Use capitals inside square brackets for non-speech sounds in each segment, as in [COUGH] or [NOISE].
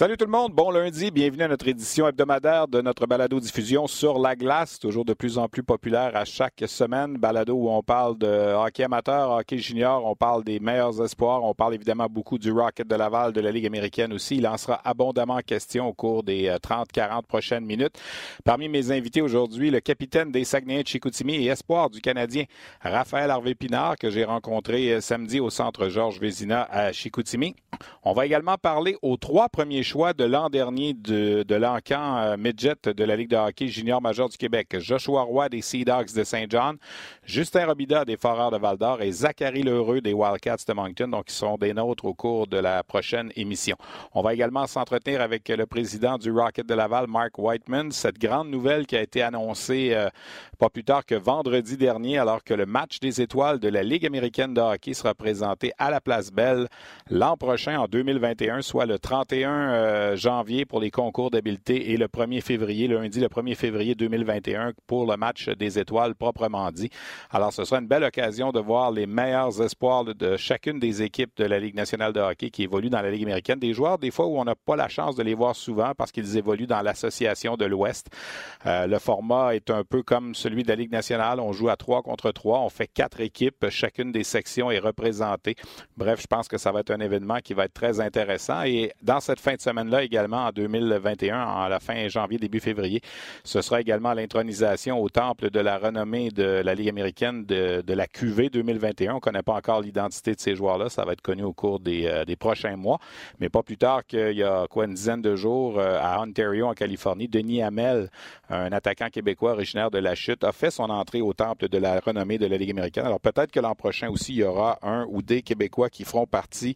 Salut tout le monde, bon lundi, bienvenue à notre édition hebdomadaire de notre balado-diffusion sur la glace, toujours de plus en plus populaire à chaque semaine. Balado où on parle de hockey amateur, hockey junior, on parle des meilleurs espoirs, on parle évidemment beaucoup du Rocket de Laval, de la Ligue américaine aussi. Il en sera abondamment question au cours des 30-40 euh, prochaines minutes. Parmi mes invités aujourd'hui, le capitaine des Saguenayens de Chicoutimi et espoir du Canadien, Raphaël Harvey-Pinard, que j'ai rencontré euh, samedi au centre Georges Vézina à Chicoutimi. On va également parler aux trois premiers choix de l'an dernier de, de l'encan euh, midget de la Ligue de hockey junior majeur du Québec. Joshua Roy des Sea Dogs de Saint John, Justin Robida des Foreurs de Val-d'Or et Zachary Lheureux des Wildcats de Moncton, donc qui seront des nôtres au cours de la prochaine émission. On va également s'entretenir avec le président du Rocket de Laval, Mark Whiteman. Cette grande nouvelle qui a été annoncée euh, pas plus tard que vendredi dernier, alors que le match des étoiles de la Ligue américaine de hockey sera présenté à la Place Belle l'an prochain, en 2021, soit le 31 euh, janvier pour les concours d'habileté et le 1er février, lundi le 1er février 2021 pour le match des étoiles proprement dit. Alors, ce sera une belle occasion de voir les meilleurs espoirs de chacune des équipes de la Ligue nationale de hockey qui évoluent dans la Ligue américaine. Des joueurs, des fois, où on n'a pas la chance de les voir souvent parce qu'ils évoluent dans l'association de l'Ouest. Euh, le format est un peu comme celui de la Ligue nationale. On joue à trois contre trois. On fait quatre équipes. Chacune des sections est représentée. Bref, je pense que ça va être un événement qui va être très intéressant. Et dans cette fin de semaine-là également, en 2021, en la fin janvier, début février, ce sera également l'intronisation au temple de la renommée de la Ligue américaine de, la QV 2021. On ne connaît pas encore l'identité de ces joueurs-là. Ça va être connu au cours des, euh, des prochains mois. Mais pas plus tard qu'il y a quoi, une dizaine de jours euh, à Ontario, en Californie, Denis Hamel, un attaquant québécois originaire de la chute, a fait son entrée au temple de la renommée de la Ligue américaine. Alors peut-être que l'an prochain aussi, il y aura un ou des Québécois qui feront partie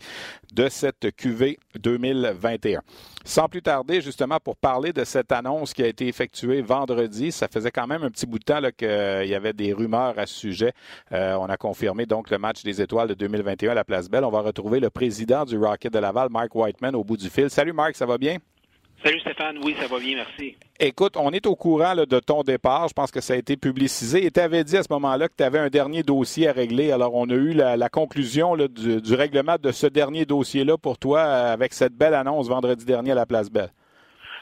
de cette QV 2021. Sans plus tarder, justement, pour parler de cette annonce qui a été effectuée vendredi, ça faisait quand même un petit bout de temps qu'il y avait des rumeurs à ce sujet. Euh, on a confirmé donc le match des étoiles de 2021 à la Place Belle. On va retrouver le président du Rocket de Laval, Mark Whiteman, au bout du fil. Salut Mark, ça va bien? Salut Stéphane, oui, ça va bien, merci. Écoute, on est au courant de ton départ. Je pense que ça a été publicisé. Et tu avais dit à ce moment-là que tu avais un dernier dossier à régler. Alors, on a eu la, conclusion du, règlement de ce dernier dossier-là pour toi avec cette belle annonce vendredi dernier à la Place Belle.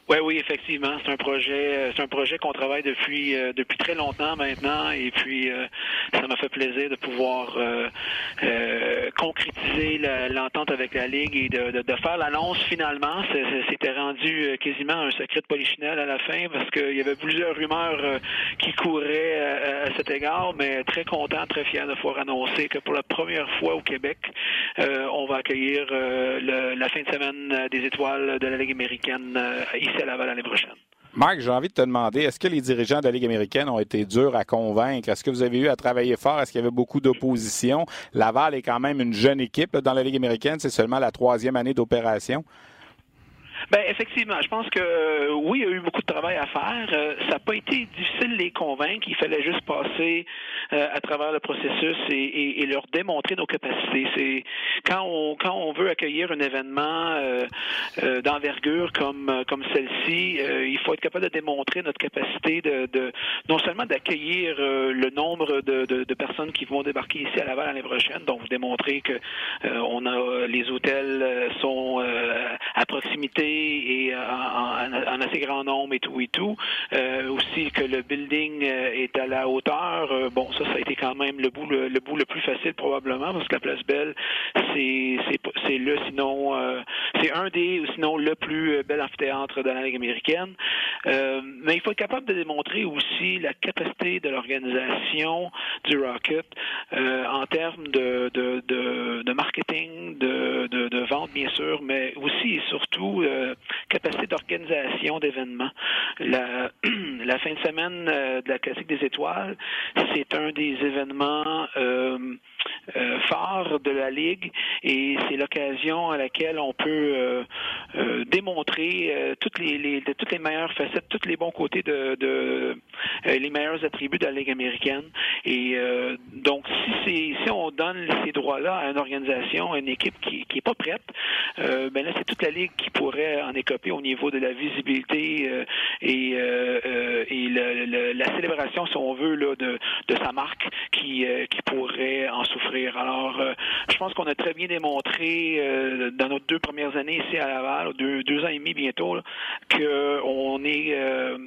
Oui, oui, effectivement, c'est un projet, euh, c'est un projet qu'on travaille depuis euh, depuis très longtemps maintenant, et puis euh, ça m'a fait plaisir de pouvoir concrétiser l'entente avec la ligue et de, faire l'annonce finalement. C'était rendu quasiment un secret de polichinelle à la fin parce qu'il y avait plusieurs rumeurs qui couraient à, cet égard, mais très content, très fier de pouvoir annoncer que pour la première fois au Québec, on va accueillir la fin de semaine des étoiles de la ligue américaine ici Marc, j'ai envie de te demander, est-ce que les dirigeants de la Ligue américaine ont été durs à convaincre? Est-ce que vous avez eu à travailler fort? Est-ce qu'il y avait beaucoup d'opposition? Laval est quand même une jeune équipe dans la Ligue américaine. C'est seulement la troisième année d'opération. Ben effectivement, je pense que euh, oui, il y a eu beaucoup de travail à faire. Euh, ça n'a pas été difficile de les convaincre. Il fallait juste passer euh, à travers le processus et, leur démontrer nos capacités. C'est quand on quand on veut accueillir un événement d'envergure comme comme celle-ci, il faut être capable de démontrer notre capacité de, de non seulement d'accueillir le nombre de, de, personnes qui vont débarquer ici à Laval l'année prochaine, donc démontrer que on a les hôtels sont à proximité et en, assez grand nombre et tout et tout. Euh, aussi que le building euh, est à la hauteur. Euh, bon, ça, ça a été quand même le bout le, bout le plus facile probablement parce que la Place Belle, c'est le sinon c'est un des sinon le plus bel amphithéâtre de la Ligue américaine. mais il faut être capable de démontrer aussi la capacité de l'organisation du Rocket en termes de, de, marketing, de, de, vente bien sûr, mais aussi surtout capacité d'organisation d'événements. La, [CLEARS THROAT] fin de semaine de la Classique des Étoiles, c'est un des événements euh, phare de la Ligue et c'est l'occasion à laquelle on peut euh, euh, démontrer toutes les, les, toutes les meilleures facettes, tous les bons côtés de, de les meilleurs attributs de la Ligue américaine. Et donc, si, on donne ces droits-là à une organisation, à une équipe qui n'est pas prête, ben là, c'est toute la Qui pourrait en écoper au niveau de la visibilité et, et la célébration, si on veut, de, sa marque qui, pourrait en souffrir. Alors, euh, je pense qu'on a très bien démontré euh, dans nos deux premières années ici à Laval, deux, deux ans et demi bientôt, qu'on euh,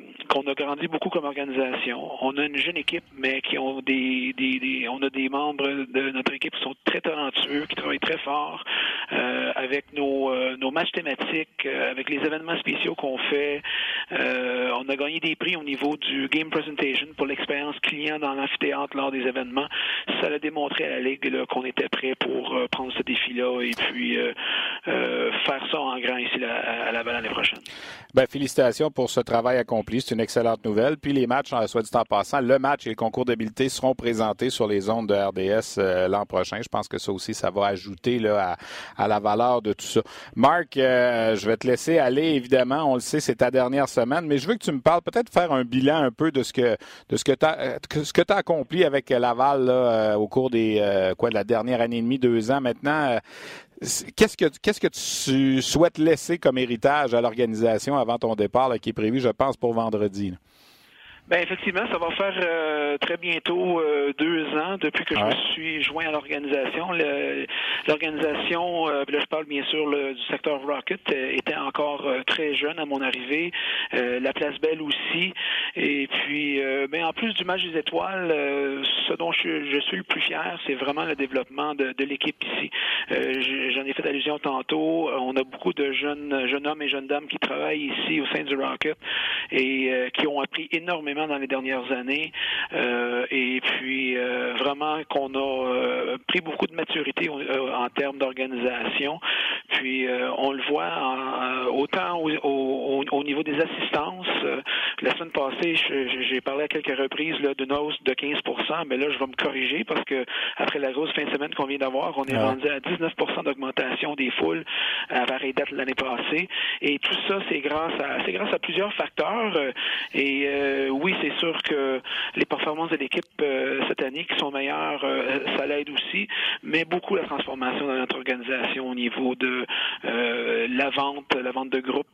a grandi beaucoup comme organisation. On a une jeune équipe, mais qui ont des, on a des membres de notre équipe qui sont très talentueux, qui travaillent très fort avec nos, nos matchs thématiques, avec les événements spéciaux qu'on fait. on a gagné des prix au niveau du game presentation pour l'expérience client dans l'amphithéâtre lors des événements. Ça l'a démontré à la Ligue qu'on était prêt pour euh, prendre ce défi-là et puis euh, euh, faire ça en grand ici à, la l'année prochaine. Ben, félicitations pour ce travail accompli. C'est une excellente nouvelle. Puis les matchs, soit dit en passant, le match et le concours d'habileté seront présentés sur les ondes de RDS l'an prochain. Je pense que ça aussi, ça va ajouter à, la valeur de tout ça. Marc, je vais te laisser aller, évidemment. On le sait, c'est ta dernière semaine, mais je veux que tu me parles, peut-être faire un bilan un peu de ce que de ce que tu as, as accompli avec Laval là, au cours des quoi de la dernière année et demie, deux ans maintenant. Euh, qu'est-ce que qu'est-ce que tu souhaites laisser comme héritage à l'organisation avant ton départ, qui est prévu, je pense, pour vendredi? Ben effectivement, ça va faire euh, très bientôt euh, deux ans depuis que je me suis joint à l'organisation. L'organisation, euh, là je parle bien sûr du secteur Rocket, était encore très jeune à mon arrivée. la Place Belle aussi. Et puis, ben en plus du match des étoiles, ce dont je, je, suis le plus fier, c'est vraiment le développement de, de l'équipe ici. J'en ai fait allusion tantôt. On a beaucoup de jeunes jeunes hommes et jeunes dames qui travaillent ici au sein du Rocket et qui ont appris énormément dans les dernières années. Euh, et puis euh, vraiment qu'on a euh, pris beaucoup de maturité en termes d'organisation. Puis on le voit autant au, niveau des assistances. la semaine passée, j'ai parlé à quelques reprises d'une hausse de 15% mais là, je vais me corriger parce que après la grosse fin de semaine qu'on vient d'avoir, on est rendu à 19% d'augmentation des foules à pareille date l'année passée. Et tout ça, c'est grâce à c'est grâce à plusieurs facteurs. Et oui, c'est sûr que les performances de l'équipe euh, cette année qui sont meilleures, euh, ça l'aide aussi, mais beaucoup la transformation dans notre organisation au niveau de euh, la vente, la vente de groupe,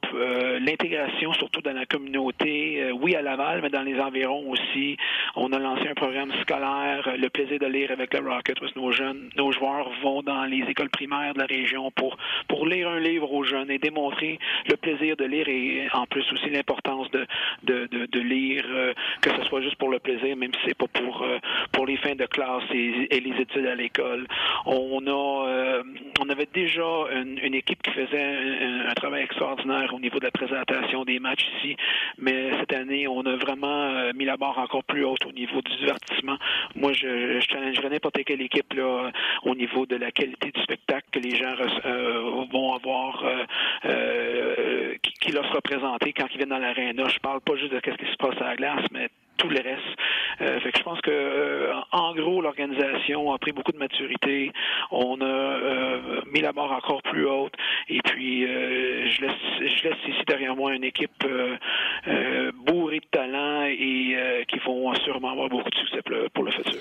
l'intégration surtout dans la communauté, oui à Laval, mais dans les environs aussi. On a lancé un programme scolaire, le plaisir de lire avec le Rocket, où nos jeunes, nos joueurs vont dans les écoles primaires de la région pour pour lire un livre aux jeunes et démontrer le plaisir de lire et en plus aussi l'importance de, de, de, lire euh, que ce soit juste pour le plaisir, même si c'est pas pour euh, pour les fins de classe et, les études à l'école. On a euh, on avait déjà une, équipe qui faisait un, travail extraordinaire au niveau de la présentation des matchs ici, mais cette année on a vraiment mis la barre encore plus haute au niveau du divertissement. Moi, je, je challengerais n'importe quelle équipe là au niveau de la qualité du spectacle que les gens vont avoir qui, qui, leur sera présenté quand ils viennent dans l'aréna. Je parle pas juste de ce qui se passe à la glace, mais tout le reste. Euh, je pense que euh, en gros l'organisation a pris beaucoup de maturité. On a euh, mis la barre encore plus haute. Et puis je laisse je laisse ici derrière moi une équipe bourrée de talent et qui vont sûrement avoir beaucoup de succès pour le futur.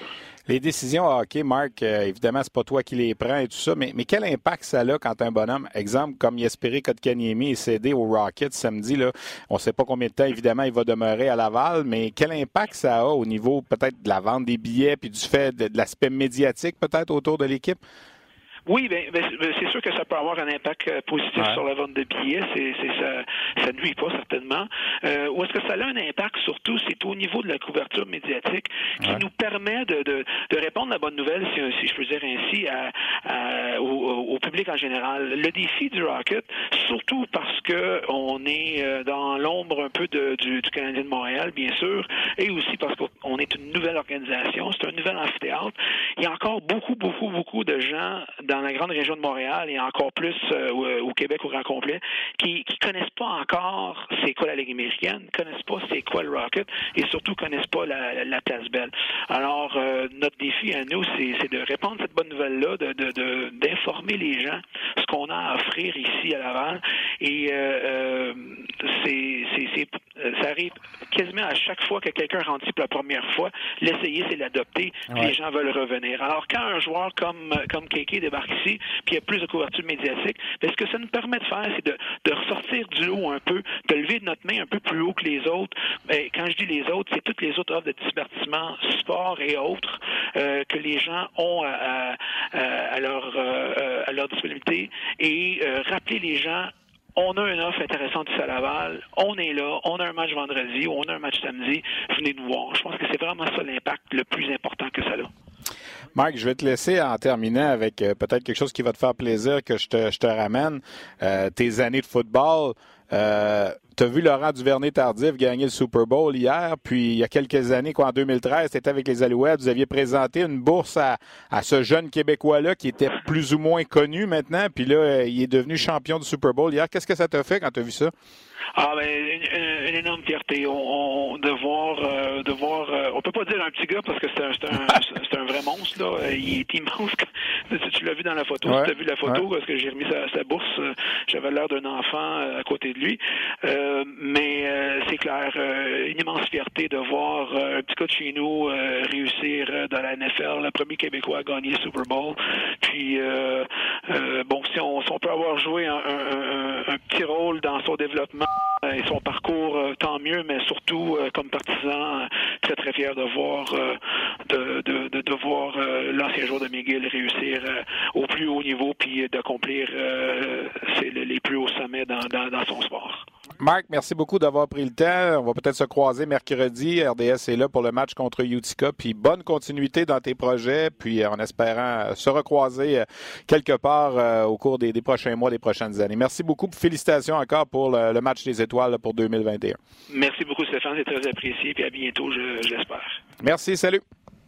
Les décisions hockey, Marc, évidemment, c'est pas toi qui les prends et tout ça, mais, mais quel impact ça a quand un bonhomme, exemple, comme Yesperi Kotkaniemi est cédé au Rocket samedi, là, on ne sait pas combien de temps, évidemment, il va demeurer à Laval, mais quel impact ça a au niveau peut-être de la vente des billets puis du fait de l'aspect médiatique peut-être autour de l'équipe? Oui, ben, ben, ben, c'est sûr que ça peut avoir un impact euh, positif sur la vente de billets. C'est, ça, ça nuit pas certainement. Euh, où est-ce que ça a un impact surtout, c'est au niveau de la couverture médiatique qui nous permet de, de, de, répondre à la bonne nouvelle, si, si je peux dire ainsi, à, au, public en général. Le défi du Rocket, surtout parce que on est euh, dans l'ombre un peu de, du, du Canadien de Montréal, bien sûr, et aussi parce qu'on est une nouvelle organisation, c'est un nouvel amphithéâtre. Il y a encore beaucoup, beaucoup, beaucoup de gens dans la grande région de Montréal et encore plus au, Québec au grand complet, qui qui connaissent pas encore c'est quoi la Ligue américaine, connaissent pas c'est quoi le Rocket et surtout connaissent pas la, la belle. Alors notre défi à nous, c'est de répandre cette bonne nouvelle-là, de d'informer les gens ce qu'on a à offrir ici à Laval et c'est ça arrive quasiment à chaque fois que quelqu'un rentre pour la première fois, l'essayer, c'est l'adopter, les gens veulent revenir. Alors, quand un joueur comme, comme Keke débarque ici, puis il y a plus de couverture médiatique, ben, ce que ça nous permet de faire, c'est de, ressortir du lot un peu, de lever notre main un peu plus haut que les autres. Ben, quand je dis les autres, c'est toutes les autres offres de divertissement, sport et autres euh, que les gens ont à, à, leur, euh, à leur disponibilité et euh, rappeler les gens on a une offre intéressante ici à Laval, on est là, on a un match vendredi, on a un match samedi, venez nous voir. Je pense que c'est vraiment ça l'impact le plus important que ça a. Marc, je vais te laisser en terminer avec euh, peut-être quelque chose qui va te faire plaisir que je te, je te ramène. Euh, tes années de football. Euh, tu as vu Laurent Duvernay-Tardif gagner le Super Bowl hier, puis il y a quelques années, quoi, en 2013, tu étais avec les Alouettes, vous aviez présenté une bourse à, à ce jeune Québécois-là qui était plus ou moins connu maintenant, puis là, il est devenu champion du Super Bowl hier. Qu'est-ce que ça t'a fait quand tu as vu ça? Ah ben une, énorme fierté. On, de voir, euh, de voir. Euh, on peut pas dire un petit gars parce que c'est un, c'est un, [LAUGHS] vrai monstre là. Il est immense. [LAUGHS] tu l'as vu dans la photo. tu as vu la photo parce que j'ai remis sa, sa bourse. J'avais l'air d'un enfant à côté de lui. mais c'est clair, une immense fierté de voir un petit gars de chez nous réussir dans la NFL, le premier Québécois à gagner le Super Bowl. Puis bon, si on, peut avoir joué un, petit rôle dans son développement euh, et son parcours, euh, tant mieux, mais surtout euh, comme partisan, très très fier de voir de, de, de, de voir l'ancien joueur de McGill réussir au plus haut niveau puis d'accomplir les plus hauts sommets dans, dans, dans son sport. Marc, merci beaucoup d'avoir pris le temps. On va peut-être se croiser mercredi. RDS est là pour le match contre Utica. Puis bonne continuité dans tes projets. Puis en espérant se recroiser quelque part au cours des, prochains mois, des prochaines années. Merci beaucoup. Félicitations encore pour le, match des étoiles pour 2021. Merci beaucoup, Stéphane. C'est très apprécié. Puis à bientôt, j'espère. Merci. Salut.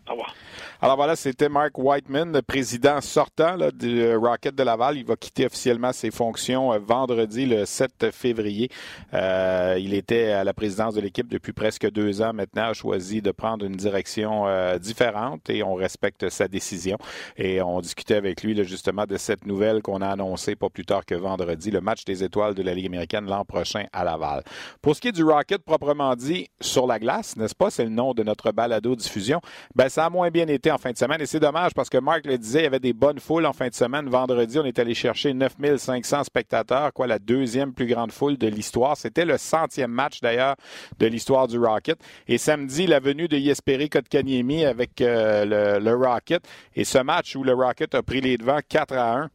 Au revoir. Alors voilà, c'était Mark Whiteman, le président sortant du Rocket de Laval. Il va quitter officiellement ses fonctions euh, vendredi le 7 février. Euh, il était à la présidence de l'équipe depuis presque deux ans maintenant, a choisi de prendre une direction euh, différente et on respecte sa décision. Et on discutait avec lui justement de cette nouvelle qu'on a annoncée pas plus tard que vendredi, le match des étoiles de la Ligue américaine l'an prochain à Laval. Pour ce qui est du Rocket proprement dit sur la glace, n'est-ce pas, c'est le nom de notre balado diffusion, ben ça a moins bien été en fin de semaine. Et c'est dommage parce que Marc le disait, il y avait des bonnes foules en fin de semaine. Vendredi, on est allé chercher 9500 spectateurs, quoi, la deuxième plus grande foule de l'histoire. C'était le centième match d'ailleurs de l'histoire du Rocket. Et samedi, la venue de Yesperi Kotkaniemi avec euh, le, Rocket. Et ce match où le Rocket a pris les devants 4 à 1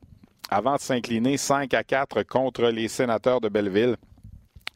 avant de s'incliner 5 à 4 contre les sénateurs de Belleville.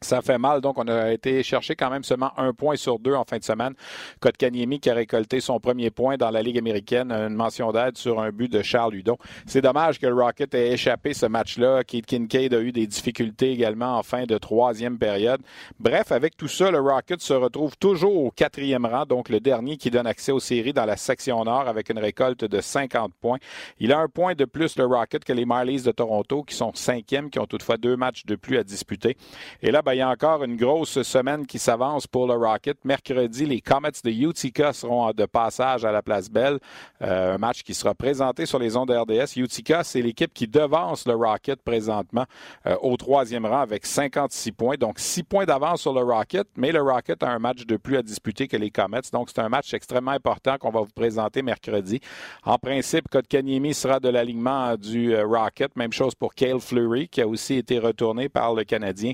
Ça fait mal, donc on a été chercher quand même seulement un point sur deux en fin de semaine. Kotkaniemi qui a récolté son premier point dans la Ligue américaine, une mention d'aide sur un but de Charles Ludon. C'est dommage que le Rocket ait échappé ce match-là. Kate Kincaid a eu des difficultés également en fin de troisième période. Bref, avec tout ça, le Rocket se retrouve toujours au quatrième rang, donc le dernier qui donne accès aux séries dans la section nord avec une récolte de 50 points. Il a un point de plus le Rocket que les Marlies de Toronto qui sont cinquièmes, qui ont toutefois deux matchs de plus à disputer. Et là, ben, il y a encore une grosse semaine qui s'avance pour le Rocket. Mercredi, les Comets de Utica seront de passage à la Place Belle. Euh, un match qui sera présenté sur les ondes RDS. Utica, c'est l'équipe qui devance le Rocket présentement euh, au troisième rang avec 56 points. Donc, 6 points d'avance sur le Rocket, mais le Rocket a un match de plus à disputer que les Comets. Donc, c'est un match extrêmement important qu'on va vous présenter mercredi. En principe, Kotkaniemi sera de l'alignement du euh, Rocket. Même chose pour Cale Fleury, qui a aussi été retourné par le Canadien.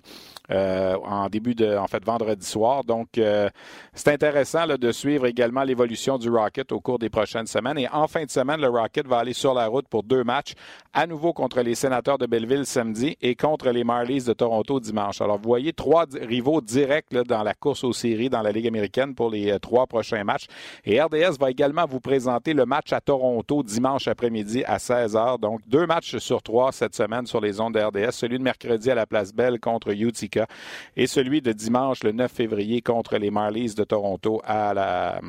Euh, en début de, en fait, vendredi soir. Donc, euh, c'est intéressant de suivre également l'évolution du Rocket au cours des prochaines semaines. Et en fin de semaine, le Rocket va aller sur la route pour deux matchs, à nouveau contre les Sénateurs de Belleville samedi et contre les Marlies de Toronto dimanche. Alors, vous voyez trois rivaux directs dans la course aux séries dans la Ligue américaine pour les euh, trois prochains matchs. Et RDS va également vous présenter le match à Toronto dimanche après-midi à 16h. Donc, deux matchs sur trois cette semaine sur les ondes de RDS. Celui de mercredi à la Place Belle contre Utica et celui de dimanche le 9 février contre les Marlies de Toronto à la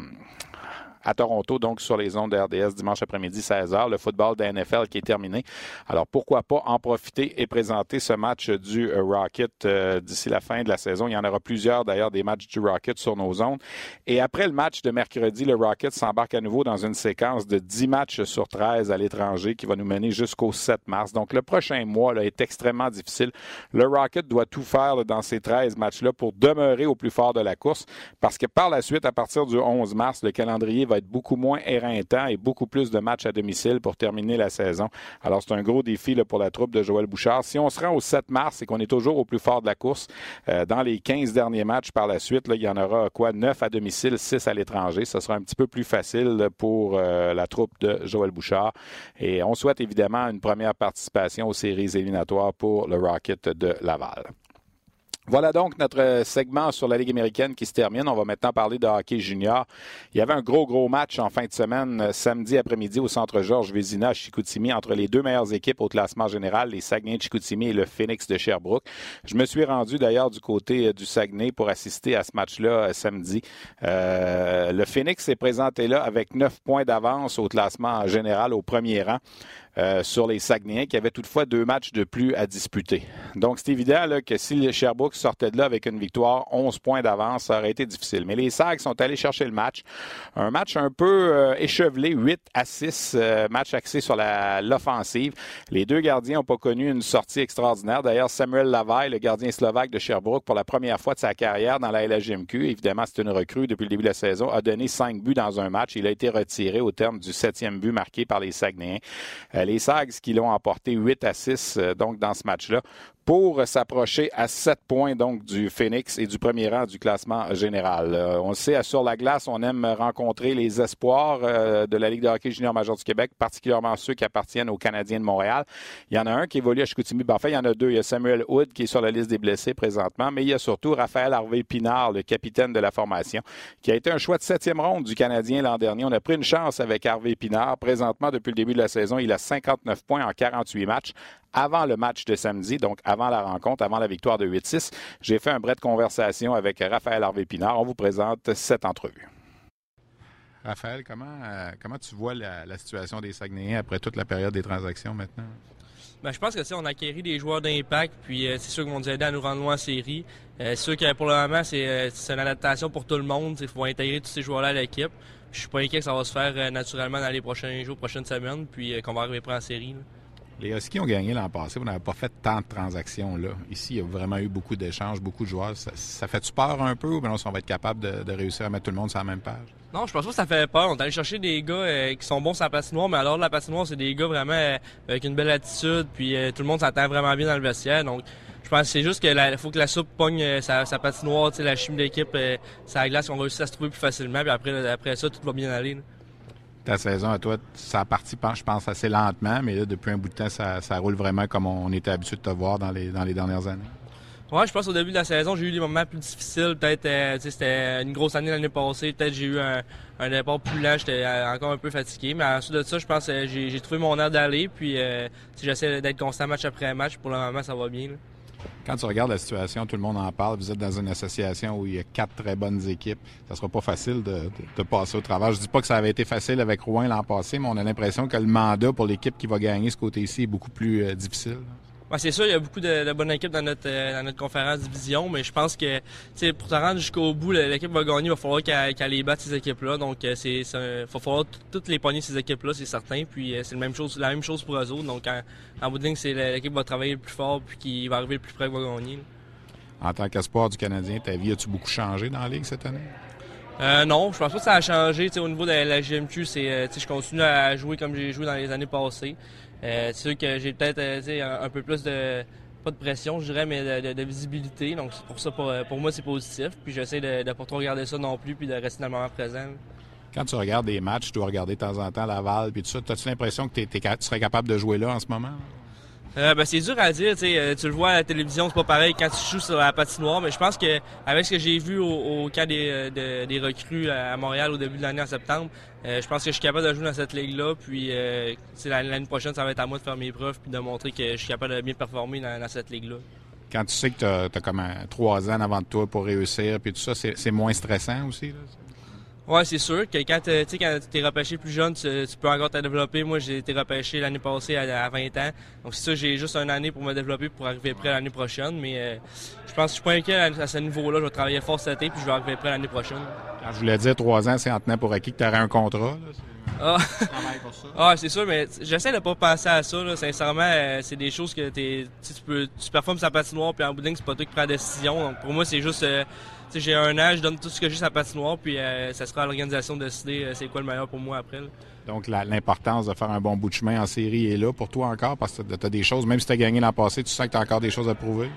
à Toronto, donc sur les ondes de RDS dimanche après-midi 16h. Le football de NFL qui est terminé. Alors pourquoi pas en profiter et présenter ce match du Rocket d'ici la fin de la saison. Il y en aura plusieurs d'ailleurs des matchs du Rocket sur nos ondes. Et après le match de mercredi, le Rocket s'embarque à nouveau dans une séquence de 10 matchs sur 13 à l'étranger qui va nous mener jusqu'au 7 mars. Donc le prochain mois là, est extrêmement difficile. Le Rocket doit tout faire dans ces 13 matchs-là pour demeurer au plus fort de la course parce que par la suite, à partir du 11 mars, le calendrier va être beaucoup moins éreintant et beaucoup plus de matchs à domicile pour terminer la saison. Alors c'est un gros défi pour la troupe de Joël Bouchard. Si on se rend au 7 mars et qu'on est toujours au plus fort de la course, euh, dans les 15 derniers matchs par la suite, il y en aura quoi? 9 à domicile, 6 à l'étranger. Ce sera un petit peu plus facile pour euh, la troupe de Joël Bouchard. Et on souhaite évidemment une première participation aux séries éliminatoires pour le Rocket de Laval. Voilà donc notre segment sur la Ligue américaine qui se termine. On va maintenant parler de hockey junior. Il y avait un gros, gros match en fin de semaine, euh, samedi après-midi au Centre Georges Vézina Chicoutimi entre les deux meilleures équipes au classement général, les Saguenay de Chicoutimi et le Phoenix de Sherbrooke. Je me suis rendu d'ailleurs du côté euh, du Saguenay pour assister à ce match-là euh, samedi. le Phoenix s'est présenté là avec neuf points d'avance au classement général au premier rang. Euh, sur les Saguenayens qui avaient toutefois deux matchs de plus à disputer. Donc, c'est évident que si le Sherbrooke sortait de là avec une victoire, 11 points d'avance, ça aurait été difficile. Mais les Sags sont allés chercher le match. Un match un peu euh, échevelé, 8 à 6, euh, match axé sur l'offensive. Les deux gardiens n'ont pas connu une sortie extraordinaire. D'ailleurs, Samuel Lavaille, le gardien slovaque de Sherbrooke, pour la première fois de sa carrière dans la LHMQ, évidemment, c'est une recrue depuis le début de la saison, a donné cinq buts dans un match. Il a été retiré au terme du septième but marqué par les Saguenayens les Sags qui l'ont emporté 8 à 6 euh, donc dans ce match-là pour s'approcher à 7 points donc du Phoenix et du premier rang du classement général. Euh, on le sait, sur la glace, on aime rencontrer les espoirs euh, de la Ligue de hockey junior major du Québec, particulièrement ceux qui appartiennent aux Canadiens de Montréal. Il y en a un qui évolue à Chicoutimi. Ben, en fait, il y en a deux. Il y a Samuel Hood qui est sur la liste des blessés présentement, mais il y a surtout Raphaël Harvey Pinard, le capitaine de la formation, qui a été un choix de septième ronde du Canadien l'an dernier. On a pris une chance avec Harvey Pinard. Présentement, depuis le début de la saison, il a 59 points en 48 matchs avant le match de samedi, donc avant la rencontre, avant la victoire de 8-6. J'ai fait un bref de conversation avec Raphaël Harvey-Pinard. On vous présente cette entrevue. Raphaël, comment, euh, comment tu vois la, situation des Saguenayens après toute la période des transactions maintenant? Ben, je pense que on a acquéri des joueurs d'impact, puis euh, c'est sûr qu'ils vont nous aider à nous rendre loin en série. Euh, c'est sûr que pour le moment, c'est une adaptation pour tout le monde. Il faut intégrer tous ces joueurs-là à l'équipe. Je suis pas inquiet que ça va se faire naturellement dans les prochains jours, prochaines semaines, puis qu'on va arriver près en série. Les Huskies ont gagné l'an passé. Vous n'avez pas fait tant de transactions là. Ici, il y a vraiment eu beaucoup d'échanges, beaucoup de joueurs. Ça, fait-tu peur un peu ou bien on va être capable de, réussir à mettre tout le monde sur la même page? Non, je pense pas que ça fait peur. On est allé chercher des gars euh, qui sont bons sur la patinoire, mais alors la patinoire, c'est des gars vraiment euh, avec une belle attitude, puis euh, tout le monde s'entend vraiment bien dans le vestiaire. Donc, je pense que c'est juste qu'il faut que la soupe pogne sa, sa patinoire, la chimie d'équipe, sa glace, qu'on réussisse à se trouver plus facilement, puis après, après ça, tout va bien aller ta saison à toi, ça a parti, je pense, assez lentement, mais là, depuis un bout de temps, ça, roule vraiment comme on était habitué de te voir dans les, dans les dernières années. Ouais, je pense au début de la saison, j'ai eu des moments plus difficiles. Peut-être, euh, c'était une grosse année l'année passée. Peut-être j'ai eu un, départ plus lent. J'étais euh, encore un peu fatigué. Mais ensuite de ça, je pense que euh, j'ai trouvé mon air d'aller. Puis, j'essaie d'être constant match après match. Pour le moment, ça va bien. Quand tu regardes la situation, tout le monde en parle. Vous êtes dans une association où il y a quatre très bonnes équipes. Ça sera pas facile de, passer au travail. Je dis pas que ça avait été facile avec Rouen l'an passé, mais on a l'impression que le mandat pour l'équipe qui va gagner ce côté-ci est beaucoup plus euh, difficile c'est sûr, il y a beaucoup de, bonnes équipes dans notre, euh, dans notre conférence division, mais je pense que pour te rendre jusqu'au bout, l'équipe va gagner, il va falloir qu'elle qu les batte ces équipes-là. Donc, euh, c'est, il va falloir toutes les pogner ces équipes-là, c'est certain. Puis, euh, c'est la même chose, la même chose pour eux autres. Donc, en, bout de ligne, c'est l'équipe va travailler le plus fort, puis qui va arriver le plus près, va gagner. En tant qu'espoir du Canadien, ta vie, as-tu beaucoup changé dans la Ligue cette année? Euh, non, je pense pas que ça a changé. au niveau de la GMQ, c'est, je continue à jouer comme j'ai joué dans les années passées. Euh, c'est sûr que j'ai peut-être euh, un, peu plus de pas de pression, je dirais, mais de, visibilité. Donc pour ça, pour, euh, pour moi, c'est positif. Puis j'essaie de ne pas trop regarder ça non plus, puis de rester dans présent. Quand tu regardes des matchs, tu dois regarder de temps en temps Laval, puis tout ça. As-tu l'impression que tu serais capable de jouer là en ce moment? Euh, ben, c'est dur à dire, euh, tu le vois à la télévision, c'est pas pareil quand tu joues sur la patinoire, mais je pense que avec ce que j'ai vu au, cas des, euh, des recrues à Montréal au début de l'année en septembre, je pense que je suis capable de jouer dans cette ligue-là, puis l'année prochaine, ça va être à moi de faire mes preuves puis de montrer que je suis capable de bien performer dans, cette ligue-là. Quand tu sais que tu as, comme trois ans avant toi pour réussir, puis tout ça, c'est moins stressant aussi? Là? Ouais, c'est sûr que quand tu es repêché plus jeune, tu, peux encore te développer. Moi, j'ai été repêché l'année passée à, 20 ans. Donc, c'est ça, j'ai juste une année pour me développer pour arriver prêt l'année prochaine. Mais euh, je pense que je suis pas inquiet à, ce niveau-là. Je vais travailler fort cet été puis je vais arriver prêt l'année prochaine. Quand je voulais dire trois ans, c'est en tenant pour acquis que tu aurais un contrat. ah, [LAUGHS] ah c'est sûr, mais j'essaie de pas penser à ça. Là. Sincèrement, euh, c'est des choses que tu peux, tu performes sa patinoire, puis en bout de ligne, c'est pas toi qui prends la décision. Donc pour moi, c'est juste euh, j'ai un âge, je donne tout ce que j'ai sur la patinoire, puis euh, ça sera à l'organisation de décider euh, c'est quoi le meilleur pour moi après. Donc, l'importance de faire un bon bout de chemin en série est là pour toi encore, parce que tu as des choses, même si tu as gagné l'an passé, tu sens que tu as encore des choses à prouver?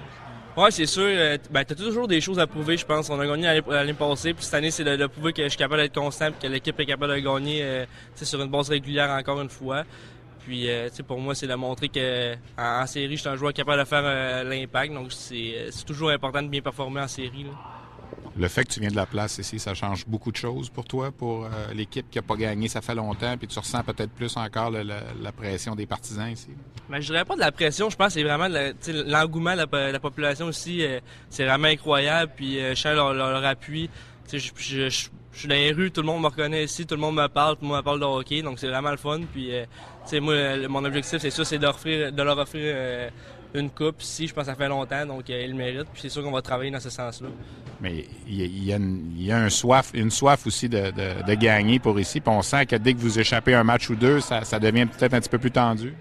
Oui, c'est sûr. Euh, ben, tu as toujours des choses à prouver, je pense. On a gagné l'année passée, puis cette année, c'est de, prouver que je suis capable d'être constant, que l'équipe est capable de gagner sur une base régulière encore une fois. Puis, pour moi, c'est de montrer que en, série, je suis un joueur capable de faire l'impact. Donc, c'est toujours important de bien performer en série. Le fait que tu viens de la place ici, ça change beaucoup de choses pour toi, pour euh, l'équipe qui n'a pas gagné, ça fait longtemps, puis tu ressens peut-être plus encore la pression des partisans ici? Ben, je dirais pas de la pression, je pense que c'est vraiment l'engouement de, la, population aussi, euh, c'est vraiment incroyable, puis euh, je sens leur, appui. Je, suis dans les rues, tout le monde me reconnaît ici, tout le monde me parle, tout le monde me parle de hockey, donc c'est vraiment le fun. Puis, moi, mon objectif, c'est ça, c'est de leur offrir une coupe ici. Je pense que ça fait longtemps, donc ils le méritent. Puis c'est sûr qu'on va travailler dans ce sens-là. Mais il y, a, une, un soif, une soif aussi de, gagner pour ici. Puis on sent que dès que vous échappez un match ou deux, ça, devient peut-être un petit peu plus tendu.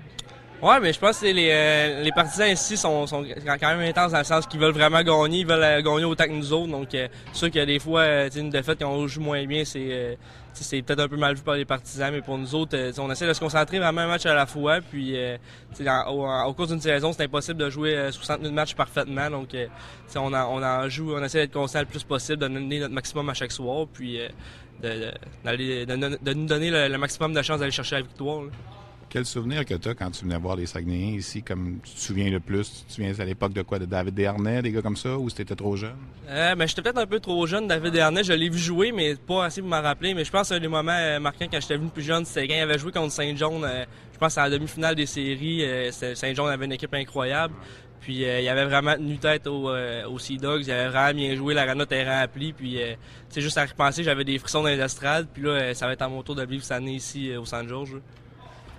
Oui, mais je pense que les, euh, les partisans ici sont, sont, quand même intenses dans le sens qu'ils veulent vraiment gagner, ils veulent euh, gagner autant que nous autres. Donc, euh, c'est sûr a des fois, une défaite quand on joue moins bien, c'est c'est peut-être un peu mal vu par les partisans, mais pour nous autres, on essaie de se concentrer vraiment un match à la fois. Puis, au, cours d'une saison, c'est impossible de jouer 60 minutes de match parfaitement. Donc, on, on en joue, on essaie d'être constant le plus possible, de donner notre maximum à chaque soir, puis de, de, nous donner le, maximum de chance d'aller chercher la victoire. Quel souvenir que tu as quand tu venais voir les Saguenayens ici, comme tu te souviens le plus? Tu te souviens à l'époque de quoi? De David Dernay, des gars comme ça, ou c'était trop jeune? Euh, ben, j'étais peut-être un peu trop jeune, David Dernay. Je l'ai vu jouer, mais pas assez pour m'en rappeler. Mais je pense que des moments euh, marquants quand j'étais venu plus jeune, c'était quand il avait joué contre Saint-John. Euh, je pense à la demi-finale des séries. Euh, Saint-John avait une équipe incroyable. Puis il avait vraiment tenu tête aux, aux Sea Dogs. Il avait vraiment bien joué, la rana terrain appli. Puis c'est juste à repenser, j'avais des frissons dans les estrades. Puis là, ça va être à mon tour de vivre cette année ici au Saint-Georges.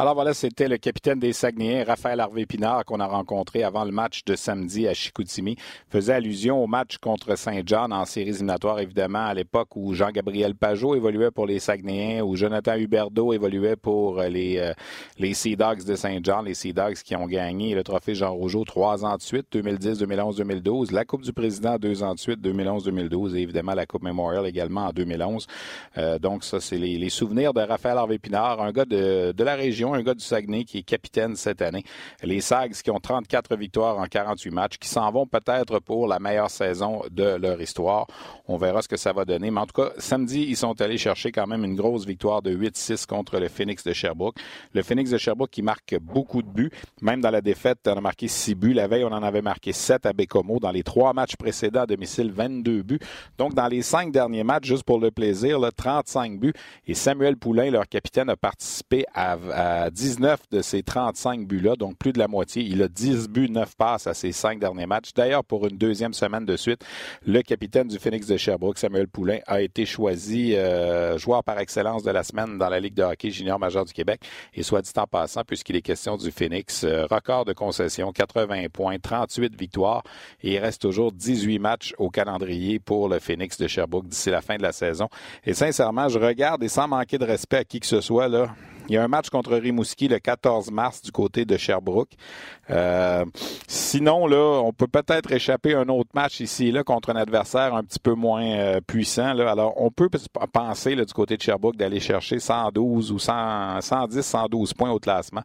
Alors voilà, c'était le capitaine des Saguenayens, Raphaël Harvey-Pinard, qu'on a rencontré avant le match de samedi à Chicoutimi. Faisait allusion au match contre Saint-Jean en séries éliminatoires, évidemment, à l'époque où Jean-Gabriel Pajot évoluait pour les Saguenayens, où Jonathan Huberdeau évoluait pour les, euh, les Sea Dogs de Saint-Jean, les Sea Dogs qui ont gagné le trophée Jean Rougeau trois ans de suite, 2010, 2011, 2012, la Coupe du Président deux ans de suite, 2011, 2012, et évidemment la Coupe Memorial également en 2011. Euh, donc ça, c'est les, les, souvenirs de Raphaël Harvey-Pinard, un gars de, de la région un gars du Saguenay qui est capitaine cette année. Les Sags qui ont 34 victoires en 48 matchs, qui s'en vont peut-être pour la meilleure saison de leur histoire. On verra ce que ça va donner. Mais en tout cas, samedi, ils sont allés chercher quand même une grosse victoire de 8-6 contre le Phoenix de Sherbrooke. Le Phoenix de Sherbrooke qui marque beaucoup de buts. Même dans la défaite, on a marqué 6 buts. La veille, on en avait marqué 7 à Bécomo. Dans les trois matchs précédents à domicile, 22 buts. Donc, dans les cinq derniers matchs, juste pour le plaisir, là, 35 buts. Et Samuel Poulain, leur capitaine, a participé à 19 de ses 35 buts-là, donc plus de la moitié. Il a 10 buts, 9 passes à ses cinq derniers matchs. D'ailleurs, pour une deuxième semaine de suite, le capitaine du Phoenix de Sherbrooke, Samuel Poulain, a été choisi euh, joueur par excellence de la semaine dans la Ligue de hockey junior majeur du Québec. Et soit dit en passant, puisqu'il est question du Phoenix, euh, record de concession, 80 points, 38 victoires. Et il reste toujours 18 matchs au calendrier pour le Phoenix de Sherbrooke d'ici la fin de la saison. Et sincèrement, je regarde et sans manquer de respect à qui que ce soit, là, il y a un match contre Rimouski le 14 mars du côté de Sherbrooke. Euh, sinon, là, on peut peut-être échapper un autre match ici là contre un adversaire un petit peu moins euh, puissant. Là. Alors, on peut penser là, du côté de Sherbrooke d'aller chercher 112 ou 110, 112 points au classement.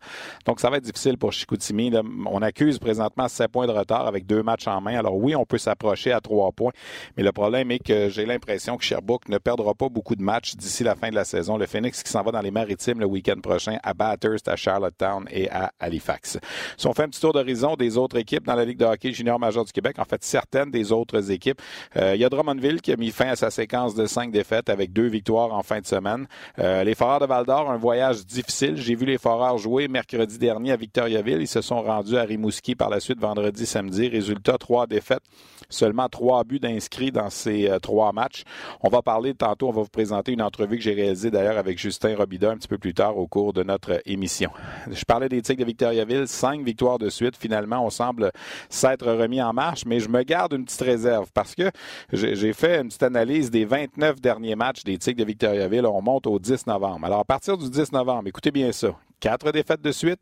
Donc, ça va être difficile pour Chicoutimi. On accuse présentement 7 points de retard avec deux matchs en main. Alors, oui, on peut s'approcher à 3 points, mais le problème est que j'ai l'impression que Sherbrooke ne perdra pas beaucoup de matchs d'ici la fin de la saison. Le Phoenix qui s'en va dans les maritimes le week-end week-end prochain à Bathurst, à Charlottetown et à Halifax. Si on fait un petit tour d'horizon des autres équipes dans la Ligue de hockey junior major du Québec, en fait, certaines des autres équipes, euh, il y a Drummondville qui a mis fin à sa séquence de cinq défaites avec deux victoires en fin de semaine. Euh, les Foreurs de Val-d'Or, un voyage difficile. J'ai vu les Foreurs jouer mercredi dernier à Victoriaville. Ils se sont rendus à Rimouski par la suite vendredi, samedi. Résultat, trois défaites, seulement trois buts d'inscrits dans ces euh, trois matchs. On va parler tantôt, on va vous présenter une entrevue que j'ai réalisée d'ailleurs avec Justin Robida un petit peu plus tard au cours de notre émission. Je parlais des Tigres de Victoriaville, cinq victoires de suite. Finalement, on semble s'être remis en marche, mais je me garde une petite réserve parce que j'ai fait une petite analyse des 29 derniers matchs des Tigres de Victoriaville. On monte au 10 novembre. Alors, à partir du 10 novembre, écoutez bien ça. Quatre défaites de suite,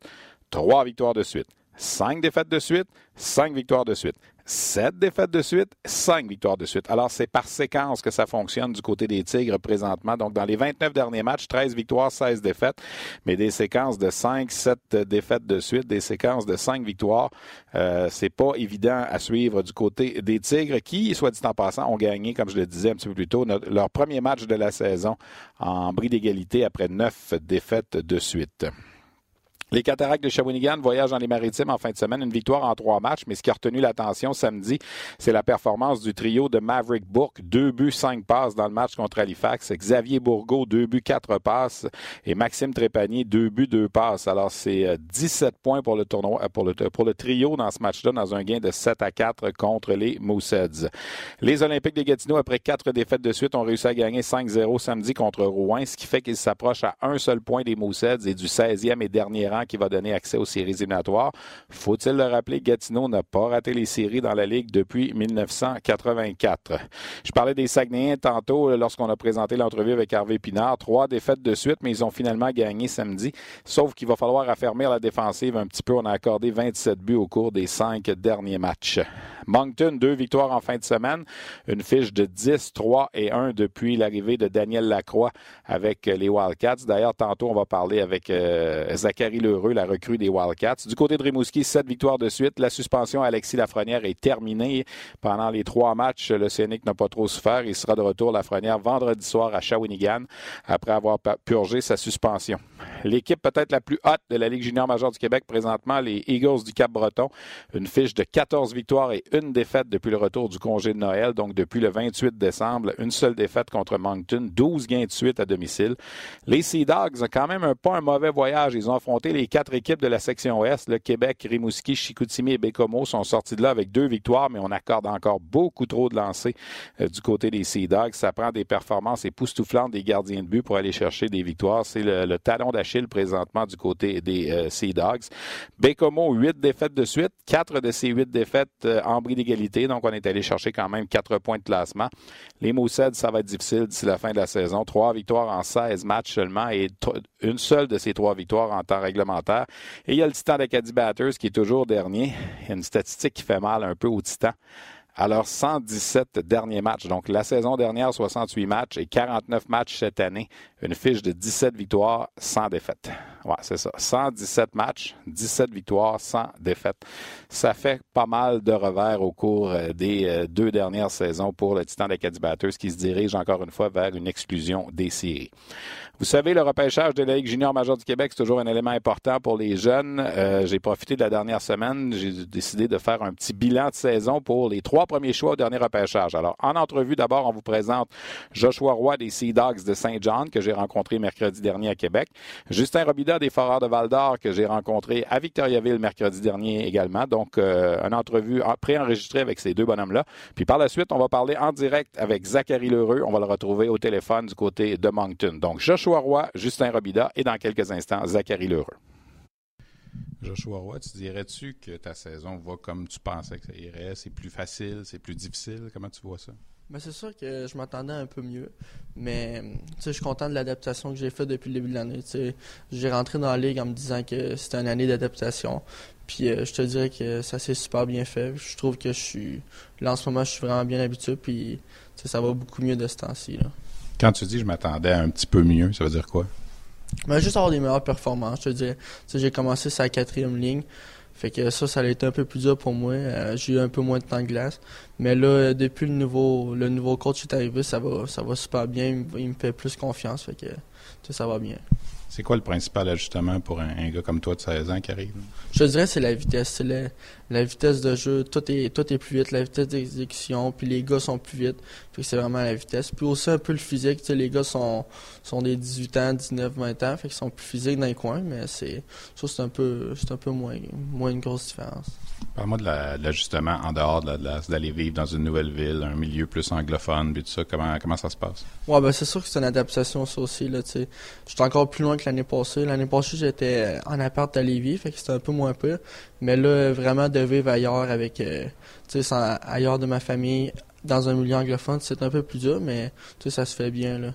trois victoires de suite. Cinq défaites de suite, cinq victoires de suite. Sept défaites de suite, cinq victoires de suite. Alors, c'est par séquence que ça fonctionne du côté des Tigres présentement. Donc, dans les 29 derniers matchs, 13 victoires, 16 défaites, mais des séquences de 5, 7 défaites de suite, des séquences de 5 victoires. Euh, c'est pas évident à suivre du côté des Tigres qui, soit dit en passant, ont gagné, comme je le disais un petit peu plus tôt, leur premier match de la saison en bris d'égalité après 9 défaites de suite. Les Cataractes de Shawinigan voyagent dans les maritimes en fin de semaine. Une victoire en trois matchs, mais ce qui a retenu l'attention samedi, c'est la performance du trio de Maverick Bourque. Deux buts, cinq passes dans le match contre Halifax. Xavier Bourgault, deux buts, quatre passes. Et Maxime Trépanier, deux buts, deux passes. Alors, c'est 17 euh, points pour le tournoi, euh, pour le, pour le trio dans ce match-là, dans un gain de 7 à 4 contre les Mooseheads. Les Olympiques de Gatineau, après quatre défaites de suite, ont réussi à gagner 5-0 samedi contre Rouen, ce qui fait qu'ils s'approchent à un seul point des Mooseheads et du 16e et dernier qui va donner accès aux séries éliminatoires. Faut-il le rappeler, Gatineau n'a pas raté les séries dans la Ligue depuis 1984. Je parlais des Saguenayens tantôt lorsqu'on a présenté l'entrevue avec Hervé Pinard. Trois défaites de suite, mais ils ont finalement gagné samedi. Sauf qu'il va falloir affermir la défensive un petit peu. On a accordé 27 buts au cours des cinq derniers matchs. Moncton, deux victoires en fin de semaine. Une fiche de 10, 3 et 1 depuis l'arrivée de Daniel Lacroix avec les Wildcats. D'ailleurs, tantôt, on va parler avec euh, Zachary Lheureux, la recrue des Wildcats. Du côté de Rimouski, sept victoires de suite. La suspension à Alexis Lafrenière est terminée. Pendant les trois matchs, le Scénic n'a pas trop souffert. Il sera de retour Lafrenière vendredi soir à Shawinigan après avoir purgé sa suspension. L'équipe peut-être la plus haute de la Ligue junior majeure du Québec présentement, les Eagles du Cap-Breton. Une fiche de 14 victoires et une défaite depuis le retour du congé de Noël, donc depuis le 28 décembre, une seule défaite contre Moncton, 12 gains de suite à domicile. Les Sea Dogs ont quand même un, pas un mauvais voyage. Ils ont affronté les quatre équipes de la section Ouest, le Québec, Rimouski, Chicoutimi et Bécomo sont sortis de là avec deux victoires, mais on accorde encore beaucoup trop de lancers euh, du côté des Sea Dogs. Ça prend des performances époustouflantes des gardiens de but pour aller chercher des victoires. C'est le, talon d'Achille présentement du côté des euh, Sea Dogs. Bécomo, huit défaites de suite, quatre de ces huit défaites euh, en d'égalité, donc on est allé chercher quand même quatre points de classement. Les Mooseheads, ça va être difficile d'ici la fin de la saison. Trois victoires en 16 matchs seulement et une seule de ces trois victoires en temps réglementaire. Et il y a le Titan d'Acadie Batters qui est toujours dernier. Il y a une statistique qui fait mal un peu au Titan. Alors, 117 derniers matchs. Donc, la saison dernière, 68 matchs et 49 matchs cette année. Une fiche de 17 victoires, sans défaite. Ouais, c'est ça. 117 matchs, 17 victoires, sans défaite. Ça fait pas mal de revers au cours euh, des euh, deux dernières saisons pour le Titan d'Acadie Batters qui se dirige encore une fois vers une exclusion des séries. Vous savez, le repêchage de la Ligue junior majeure du Québec, c'est toujours un élément important pour les jeunes. Euh, j'ai profité de la dernière semaine, j'ai décidé de faire un petit bilan de saison pour les trois premiers choix au dernier repêchage. Alors, en entrevue, d'abord, on vous présente Joshua Roy des Sea Dogs de Saint-Jean, que j'ai rencontré mercredi dernier à Québec. Justin Robida des Foreurs de Val-d'Or, que j'ai rencontré à Victoriaville mercredi dernier également. Donc, euh, une entrevue préenregistrée avec ces deux bonhommes-là. Puis par la suite, on va parler en direct avec Zachary Lheureux. On va le retrouver au téléphone du côté de Moncton. Donc, Joshua Roy, Justin Robida et dans quelques instants, Zachary Lheureux. Joshua Roy, tu dirais-tu que ta saison va comme tu pensais que ça irait? C'est plus facile, c'est plus difficile? Comment tu vois ça? Ben c'est sûr que je m'attendais un peu mieux, mais je suis content de l'adaptation que j'ai faite depuis le début de l'année. J'ai rentré dans la ligue en me disant que c'était une année d'adaptation. Puis euh, je te dirais que ça s'est super bien fait. Je trouve que je suis là en ce moment, je suis vraiment bien habitué, puis ça va beaucoup mieux de ce temps-ci. Quand tu dis je m'attendais un petit peu mieux, ça veut dire quoi? Ben, juste avoir des meilleures performances, je te dis. J'ai commencé sa quatrième ligne. Fait que ça, ça a été un peu plus dur pour moi. Euh, j'ai eu un peu moins de temps de glace. Mais là, depuis le nouveau le nouveau coach est arrivé, ça va ça va super bien. Il, me fait plus confiance. Fait que ça va bien. C'est quoi le principal ajustement pour un, gars comme toi de 16 ans qui arrive? Je dirais c'est la vitesse. C'est la, vitesse de jeu. Tout est, tout est plus vite. La vitesse d'exécution. Puis les gars sont plus vite. Puis c'est vraiment la vitesse. Puis aussi un peu le physique. les gars sont, sont des 18 ans, 19, 20 ans. Fait qu'ils sont plus physiques dans les coins. Mais c'est ça, c'est un peu, c'est un peu moins, moins une grosse différence. Parle-moi de l'ajustement en dehors de d'aller vivre dans une nouvelle ville, un milieu plus anglophone, puis tout ça. Comment, comment ça se passe? Ouais, ben c'est sûr que c'est une adaptation, ça aussi. Là, J'étais encore plus loin que l'année passée. L'année passée, j'étais en appart à Lévis, fait que c'était un peu moins pire. Mais là, vraiment, de vivre ailleurs avec, euh, ailleurs de ma famille, dans un milieu anglophone, c'est un peu plus dur, mais ça se fait bien, là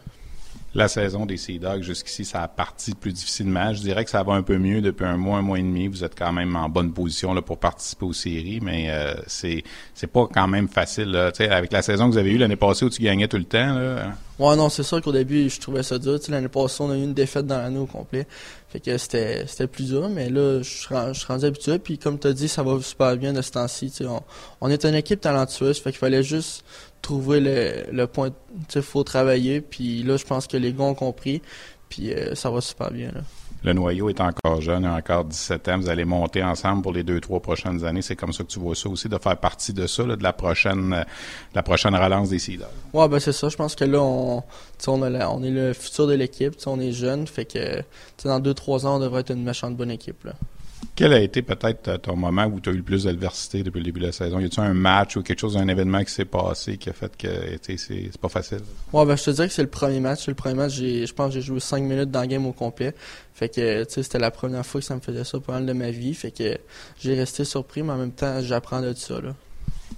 la saison des Sea Dogs jusqu'ici, ça a parti plus difficilement. Je dirais que ça va un peu mieux depuis un mois, un mois et demi. Vous êtes quand même en bonne position là, pour participer aux séries, mais euh, c'est pas quand même facile. Avec la saison que vous avez eue l'année passée où tu gagnais tout le temps. Là. Ouais, non, c'est sûr qu'au début, je trouvais ça dur. L'année passée, on a eu une défaite dans l'année au complet. Fait que c'était c'était plus dur, mais là, je suis rendu habitué. Puis comme tu as dit, ça va super bien de ce temps-ci. On, on est une équipe talentueuse, fait qu'il fallait juste trouver le, le point. Il faut travailler. Puis là, je pense que les gars ont compris. Puis euh, ça va super bien. Là. Le noyau est encore jeune, il a encore 17 ans. Vous allez monter ensemble pour les deux, trois prochaines années. C'est comme ça que tu vois ça aussi, de faire partie de ça, de la prochaine, la prochaine relance des Seeders. Ouais, ben c'est ça. Je pense que là, on, on, on est le futur de l'équipe. On est jeune. Fait que dans deux, trois ans, on devrait être une méchante bonne équipe. Là. Quel a été peut-être ton moment où tu as eu le plus d'adversité depuis le début de la saison? Y a-t-il un match ou quelque chose, un événement qui s'est passé qui a fait que c'est pas facile? Ouais, ben, je te dirais que c'est le premier match. Le premier match, je pense que j'ai joué cinq minutes dans le game au complet. Fait que, c'était la première fois que ça me faisait ça pendant de ma vie. Fait que j'ai resté surpris, mais en même temps, j'apprends de ça, là.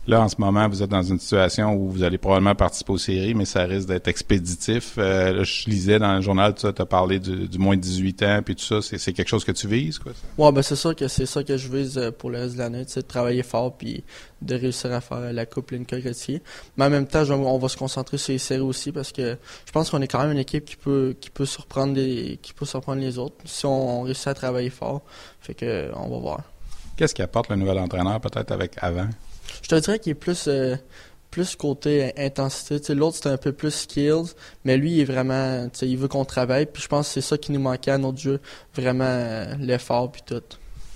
Là, en ce moment, vous êtes dans une situation où vous allez probablement participer aux séries, mais ça risque d'être expéditif. Euh, là, je lisais dans le journal, tu as parlé du, moins de 18 ans, puis tout ça. C'est quelque chose que tu vises, quoi? Ça? Ouais, ben c'est sûr que c'est ça que je vise euh, pour le reste de l'année, de travailler fort, puis de réussir à faire la Coupe Linka Gretzky. Mais en même temps, on va se concentrer sur les séries aussi, parce que je pense qu'on est quand même une équipe qui peut qui peut surprendre les, qui peut surprendre les autres si on, réussit à travailler fort. Fait que on va voir. Qu'est-ce qui apporte le nouvel entraîneur, peut-être avec avant? Je te dirais qu'il est plus, euh, plus côté intensité. L'autre, c'est un peu plus skills, mais lui, il est vraiment. Il veut qu'on travaille. Puis je pense que c'est ça qui nous manquait à notre jeu. Vraiment euh, l'effort, puis tout.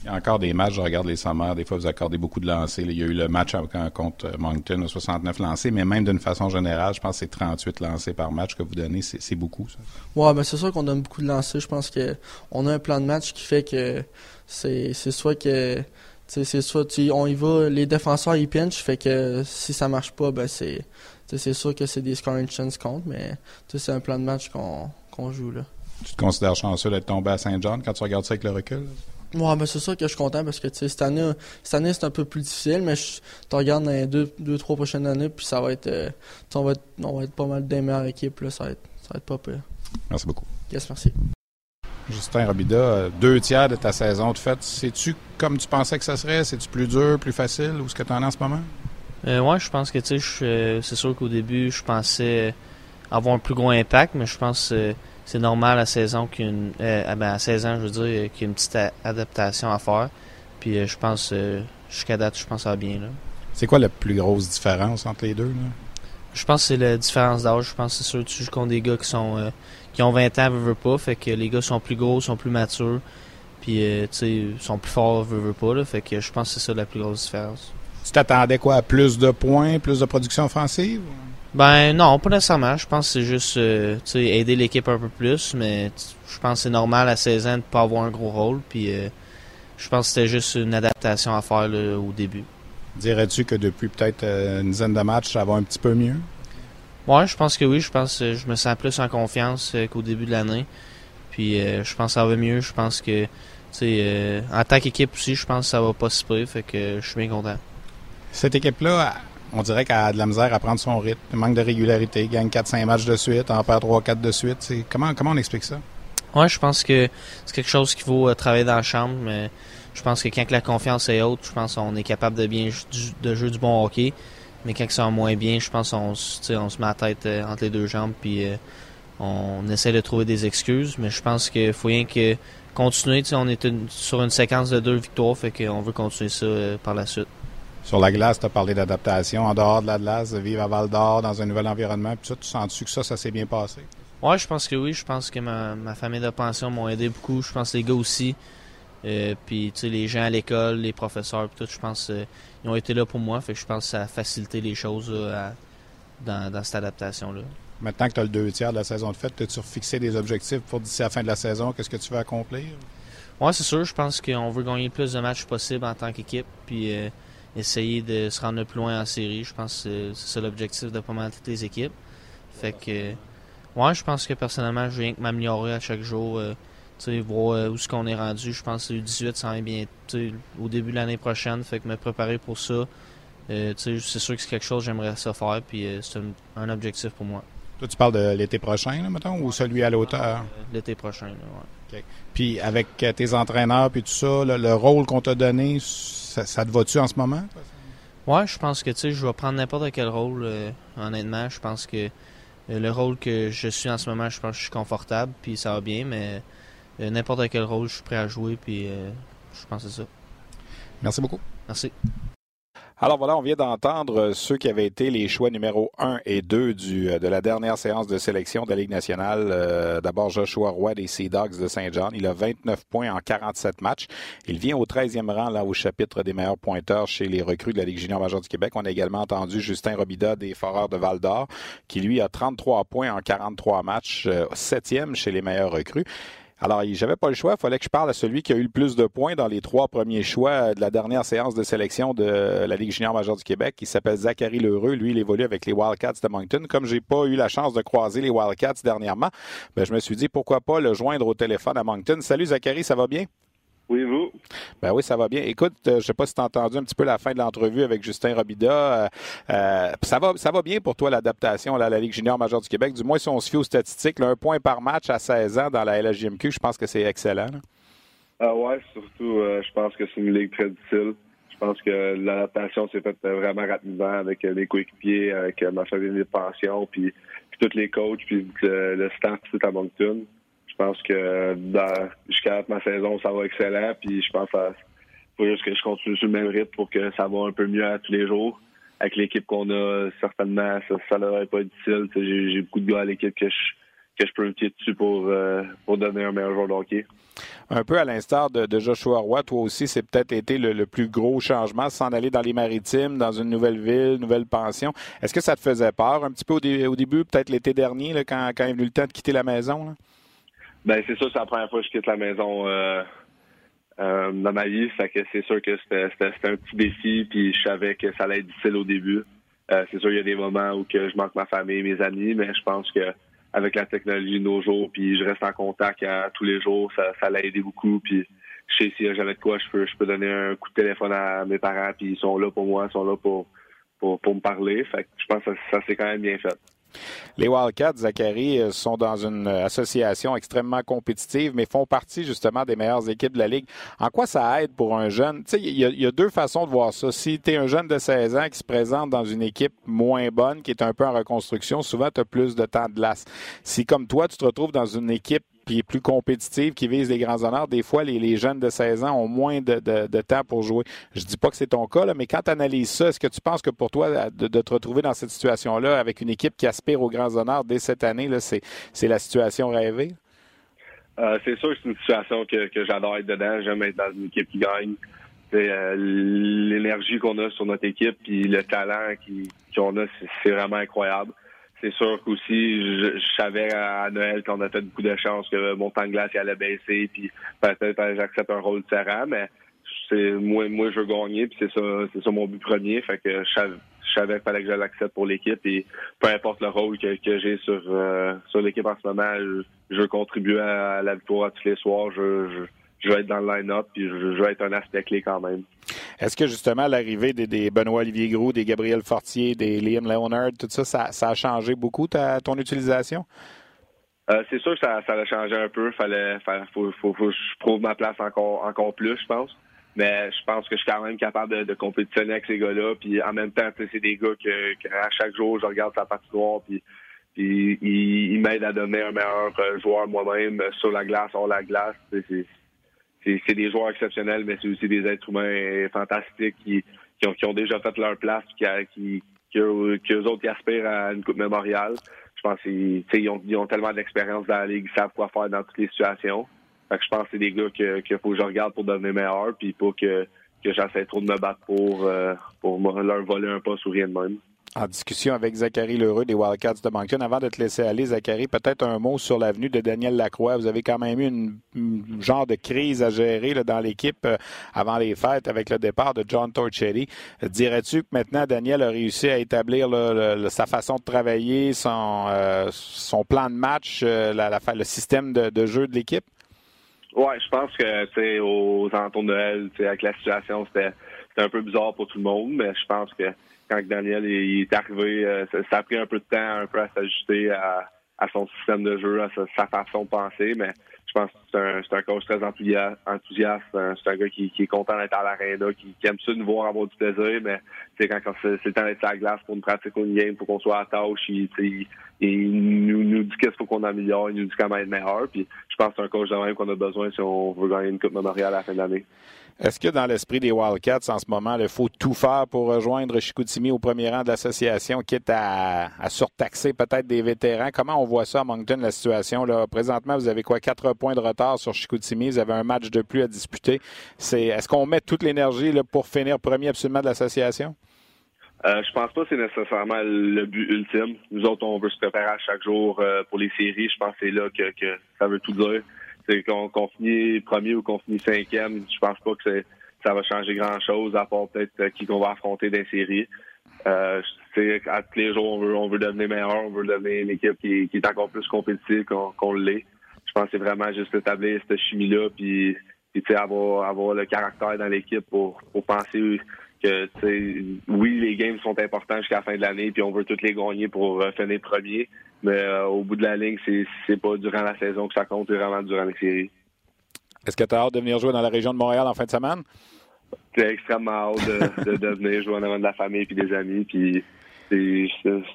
Il y a encore des matchs, je regarde les sommaires, des fois vous accordez beaucoup de lancers. Il y a eu le match contre Moncton, 69 lancés, mais même d'une façon générale, je pense que c'est 38 lancés par match que vous donnez. C'est beaucoup, ça. Ouais, ben c'est sûr qu'on donne beaucoup de lancers. Je pense qu'on a un plan de match qui fait que c'est soit que c'est soit on y va, les défenseurs ils pinchent, fait que si ça marche pas, ben c'est c'est sûr que c'est des scoring chances compte, mais c'est un plan de match qu'on joue là. Tu te considères chanceux d'être tombé à Saint-Jean quand tu regardes ça avec le recul? Ouais, ben c'est sûr que je suis content parce que cette année, cette année c'est un peu plus difficile, mais tu regardes dans les deux, deux, trois prochaines années, puis ça va être, euh, on va être, on va être pas mal des meilleures équipes, là, ça va être, ça va être pas pire. Merci beaucoup. Yes, merci. Justin Robida, euh, deux tiers de ta saison de fait, c'est-tu comme tu pensais que ça serait? C'est-tu plus dur, plus facile ou ce que tu en as en ce moment? Euh, oui, je pense que tu sais, euh, c'est sûr qu'au début, je pensais avoir un plus gros impact, mais je pense que c'est normal à saison qu'une ben, à 16 ans, je veux dire, qu'il y a une petite adaptation à faire. Puis je pense jusqu'à date, je pense que ça va bien là. C'est quoi la plus grosse différence entre les deux? Là? Je pense que c'est la différence d'âge. Je pense que c'est sûr tu joues contre des gars qui sont qui ont 20 ans, veulent pas. Fait que les gars sont plus gros, sont plus matures. Puis, euh, tu sais, sont plus forts, veulent pas. Là, fait que je pense que c'est ça la plus grosse différence. Tu t'attendais quoi? À plus de points, plus de production offensive? Ben non, pas nécessairement. Je pense que c'est juste euh, aider l'équipe un peu plus, mais je pense que c'est normal à 16 ans de ne pas avoir un gros rôle. Puis euh, je pense que c'était juste une adaptation à faire au début. Dirais-tu que depuis peut-être une dizaine de matchs, ça va un petit peu mieux? Ouais, je pense que oui. Je pense que je me sens plus en confiance euh, qu'au début de l'année. Puis euh, je pense que ça va mieux. Je pense que euh, en tant qu'équipe aussi, je pense que ça va pas se. Fait que je suis bien content. Cette équipe-là, on dirait qu'elle a de la misère à prendre son rythme. Manque de régularité. gagne 4-5 matchs de suite, en perd 3-4 de suite. comment, comment on explique ça? Ouais, je pense que c'est quelque chose qu'il faut travailler dans la chambre. Mais je pense que quand la confiance est haute, je pense qu'on est capable de bien de jouer du bon hockey. Mais quand ça va moins bien, je pense qu'on on se met la tête euh, entre les deux jambes puis euh, on essaie de trouver des excuses. Mais je pense qu'il faut rien que continuer. On est sur une séquence de deux victoires, fait qu'on veut continuer ça euh, par la suite. Sur la glace, tu as parlé d'adaptation. En dehors de la glace, de vivre à Val d'Or dans un nouvel environnement, puis ça, tu sens-tu que ça, ça s'est bien passé? Ouais, je pense que oui. Je pense que ma, ma famille de pension m'ont aidé beaucoup. Je pense que les gars aussi. Euh, puis, tu sais, les gens à l'école, les professeurs, tout, je pense euh, ils ont été là pour moi. Fait que je pense que ça a facilité les choses là, à, dans, dans cette adaptation-là. Maintenant que tu as le deux tiers de la saison de fête, as-tu fixé des objectifs pour d'ici à la fin de la saison? Qu'est-ce que tu veux accomplir? Oui, c'est sûr. Je pense qu'on veut gagner le plus de matchs possible en tant qu'équipe, puis euh, essayer de se rendre le plus loin en série. Je pense que c'est ça l'objectif de pas mal toutes les équipes. Fait que, ouais, je pense que personnellement, je viens que m'améliorer à chaque jour. Voir euh, où ce qu'on est rendu. Je pense que le 18 ça va bien au début de l'année prochaine. Fait que me préparer pour ça. Euh, c'est sûr que c'est quelque chose que j'aimerais ça faire, puis euh, c'est un, un, objectif pour moi. Toi, tu parles de l'été prochain, là, mettons, ou celui à l'auteur? l'été prochain, oui. Puis avec tes entraîneurs puis tout ça, le rôle qu'on t'a donné, ça, ça, te va-tu en ce moment? Ouais, je pense que tu sais, je vais prendre n'importe quel rôle, honnêtement. Je pense que le rôle que je suis en ce moment, je pense que je suis confortable, puis ça va bien, mais n'importe quel rôle, je suis prêt à jouer, puis euh, je pense que c'est ça. Merci beaucoup. Merci. Alors voilà, on vient d'entendre ceux qui avaient été les choix numéro 1 et 2 du, euh, de la dernière séance de sélection de la Ligue nationale. D'abord, Joshua Roy des Sea Dogs de Saint-Jean. Il a 29 points en 47 matchs. Il vient au 13e rang là au chapitre des meilleurs pointeurs chez les recrues de la Ligue junior majeure du Québec. On a également entendu Justin Robida des Foreurs de Val-d'Or qui, lui, a 33 points en 43 matchs, 7e chez les meilleurs recrues. Alors, j'avais pas le choix. Il fallait que je parle à celui qui a eu le plus de points dans les trois premiers choix de la dernière séance de sélection de la Ligue junior majeure du Québec, qui s'appelle Zachary Lheureux. Lui, il évolue avec les Wildcats de Moncton. Comme j'ai pas eu la chance de croiser les Wildcats dernièrement, ben, je me suis dit pourquoi pas le joindre au téléphone à Moncton. Salut Zachary, ça va bien? Oui, vous? Ben oui, ça va bien. Écoute, euh, je sais pas si tu as entendu un petit peu la fin de l'entrevue avec Justin Robida. Euh, euh, ça va ça va bien pour toi l'adaptation à la Ligue junior majeure du Québec. Du moins, si on se fie aux statistiques, un point par match à 16 ans dans la LHJMQ, je pense que c'est excellent. Ah ouais, surtout, je pense que c'est une ligue très difficile. Je pense que l'adaptation s'est faite vraiment rapidement avec les coéquipiers, avec ma famille de pension, puis, puis tous les coachs, puis le staff tout à Moncton. Je pense que jusqu'à ma saison, ça va excellent. Puis je pense qu'il faut juste que je continue sur le même rythme pour que ça va un peu mieux à tous les jours. Avec l'équipe qu'on a, certainement, ça, n'aurait pas difficile. J'ai beaucoup de gars à l'équipe que je, que je peux me dessus pour, euh, pour donner un meilleur joueur de hockey. Un peu à l'instar de, Joshua Roy, toi aussi, c'est peut-être été le, plus gros changement, s'en aller dans les maritimes, dans une nouvelle ville, nouvelle pension. Est-ce que ça te faisait peur un petit peu au, début, peut-être l'été dernier, quand, quand est venu le temps de quitter la maison? Ben c'est sûr, c'est la première fois que je quitte la maison euh, euh, dans ma vie. Fait que c'est sûr que c'était un petit défi, puis je savais que ça allait être difficile au début. Euh, c'est sûr, il y a des moments où que je manque ma famille, mes amis, mais je pense que avec la technologie de nos jours, puis je reste en contact tous les jours, ça, ça l'a aidé beaucoup. Puis je sais si j'avais de quoi, je peux, je peux donner un coup de téléphone à mes parents, puis ils sont là pour moi, ils sont là pour, pour, pour me parler. Fait que je pense que ça, ça s'est quand même bien fait. Les Wildcats, Zachary, euh, sont dans une euh, association extrêmement compétitive, mais font partie justement des meilleures équipes de la Ligue. En quoi ça aide pour un jeune? Tu sais, il y, a deux façons de voir ça. Si tu es un jeune de 16 ans qui se présente dans une équipe moins bonne, qui est un peu en reconstruction, souvent tu as plus de temps de glace. Si, comme toi, tu te retrouves dans une équipe puis plus compétitive, qui vise les grands honneurs, des fois, les, jeunes de 16 ans ont moins de, temps pour jouer. Je dis pas que c'est ton cas, mais quand tu analyses ça, est-ce que tu penses que pour toi, de, te retrouver dans cette situation-là avec une équipe qui aspire aux grands honneurs dès cette année, c'est la situation rêvée? Euh, c'est sûr que c'est une situation que, j'adore être dedans. J'aime être dans une équipe qui gagne. Euh, l'énergie qu'on a sur notre équipe puis le talent qu'on a, c'est vraiment incroyable c'est sûr qu'aussi, je, savais à Noël qu'on a fait beaucoup de chance que mon temps de glace allait baisser, puis peut-être j'accepte un rôle différent, mais c'est moi, moi je veux gagner, puis c'est ça, c'est ça mon but premier. Fait que je savais, qu'il fallait que je l'accepte pour l'équipe et peu importe le rôle que, j'ai sur euh, sur l'équipe en ce moment, je, veux contribuer à, la victoire tous les soirs. je je vais être dans le line-up, puis je, vais être un aspect clé quand même. Est-ce que justement l'arrivée des, Benoît Olivier Gros, des Gabriel Fortier, des Liam Leonard, tout ça, ça, a changé beaucoup ta, ton utilisation? Euh, c'est sûr que ça, a changé un peu. Fallait, faut, faut, que je prouve ma place encore, encore plus, je pense. Mais je pense que je suis quand même capable de, compétitionner avec ces gars-là. Puis en même temps, c'est des gars que, à chaque jour, je regarde sa patinoire, puis puis ils, m'aident à devenir un meilleur euh, joueur moi-même sur la glace, hors la glace. C'est, c'est des joueurs exceptionnels, mais c'est aussi des êtres humains fantastiques qui, qui, ont, déjà fait leur place, qui, qui, qui, eux autres qui aspirent à une Coupe mémoriale. Je pense qu'ils ont, ils ont tellement d'expérience dans la ligue, ils savent quoi faire dans toutes les situations. Fait que je pense que c'est des gars qu'il que faut que je regarde pour devenir meilleur, puis pas que, que j'essaie trop de me battre pour, euh, pour leur voler un poste ou rien de même en discussion avec Zachary Lheureux des Wildcats de Moncton. Avant de te laisser aller, Zachary, peut-être un mot sur l'avenue de Daniel Lacroix. Vous avez quand même eu une, genre de crise à gérer dans l'équipe euh, avant les fêtes avec le départ de John Torchetti. Dirais-tu que maintenant Daniel a réussi à établir sa façon de travailler, son, euh, plan de match, euh, le système de, jeu de l'équipe? Oui, je pense que tu aux alentours de Noël, avec la situation, c'était un peu bizarre pour tout le monde, mais je pense que quand Daniel est arrivé, euh, ça, a pris un peu de temps un peu à s'ajuster à, son système de jeu, à sa, façon de penser, mais pense que c'est un, coach très enthousiaste. C'est un gars qui, est content d'être à l'aréna, qui, aime ça nous voir avoir du plaisir, mais quand, quand c'est le temps d'être à la glace pour une pratique ou une game, pour qu'on soit à tâche, il, nous, dit qu'est-ce qu'il faut qu'on améliore, il nous dit comment être meilleur. Puis je pense que c'est un coach de même qu'on a besoin si on veut gagner une Coupe mémoriale à la fin de l'année. Est-ce que dans l'esprit des Wildcats, en ce moment, il faut tout faire pour rejoindre Chicoutimi au premier rang de l'association, quitte à, surtaxer peut-être des vétérans? Comment on voit ça à Moncton, la situation? Là? Présentement, vous avez quoi? Quatre points de retard sur Chicoutimi. Vous avez un match de plus à disputer. C'est, est-ce qu'on met toute l'énergie pour finir premier absolument de l'association? Euh, je pense pas que c'est nécessairement le but ultime. Nous autres, on veut se préparer à chaque jour euh, pour les séries. Je pense que c'est là que, ça veut tout dire c'est qu'on finit premier ou qu'on finit cinquième, je pense pas que ça va changer grand chose à part peut-être euh, qui qu'on va affronter dans les séries. Euh, à tous les jours, on veut, on veut devenir meilleur, on veut devenir une équipe qui, est encore plus compétitive qu'on l'est. Je pense que c'est vraiment juste établir cette chimie-là, puis, puis avoir, avoir le caractère dans l'équipe pour, pour penser que oui, les games sont importants jusqu'à la fin de l'année, puis on veut toutes les gagner pour euh, finir premier. Mais euh, au bout de la ligne, c'est pas durant la saison que ça compte, c'est vraiment durant les séries. Est-ce que tu as hâte de venir jouer dans la région de Montréal en fin de semaine? J'ai extrêmement hâte de, de, venir jouer en avant de la famille et des amis. Puis c'est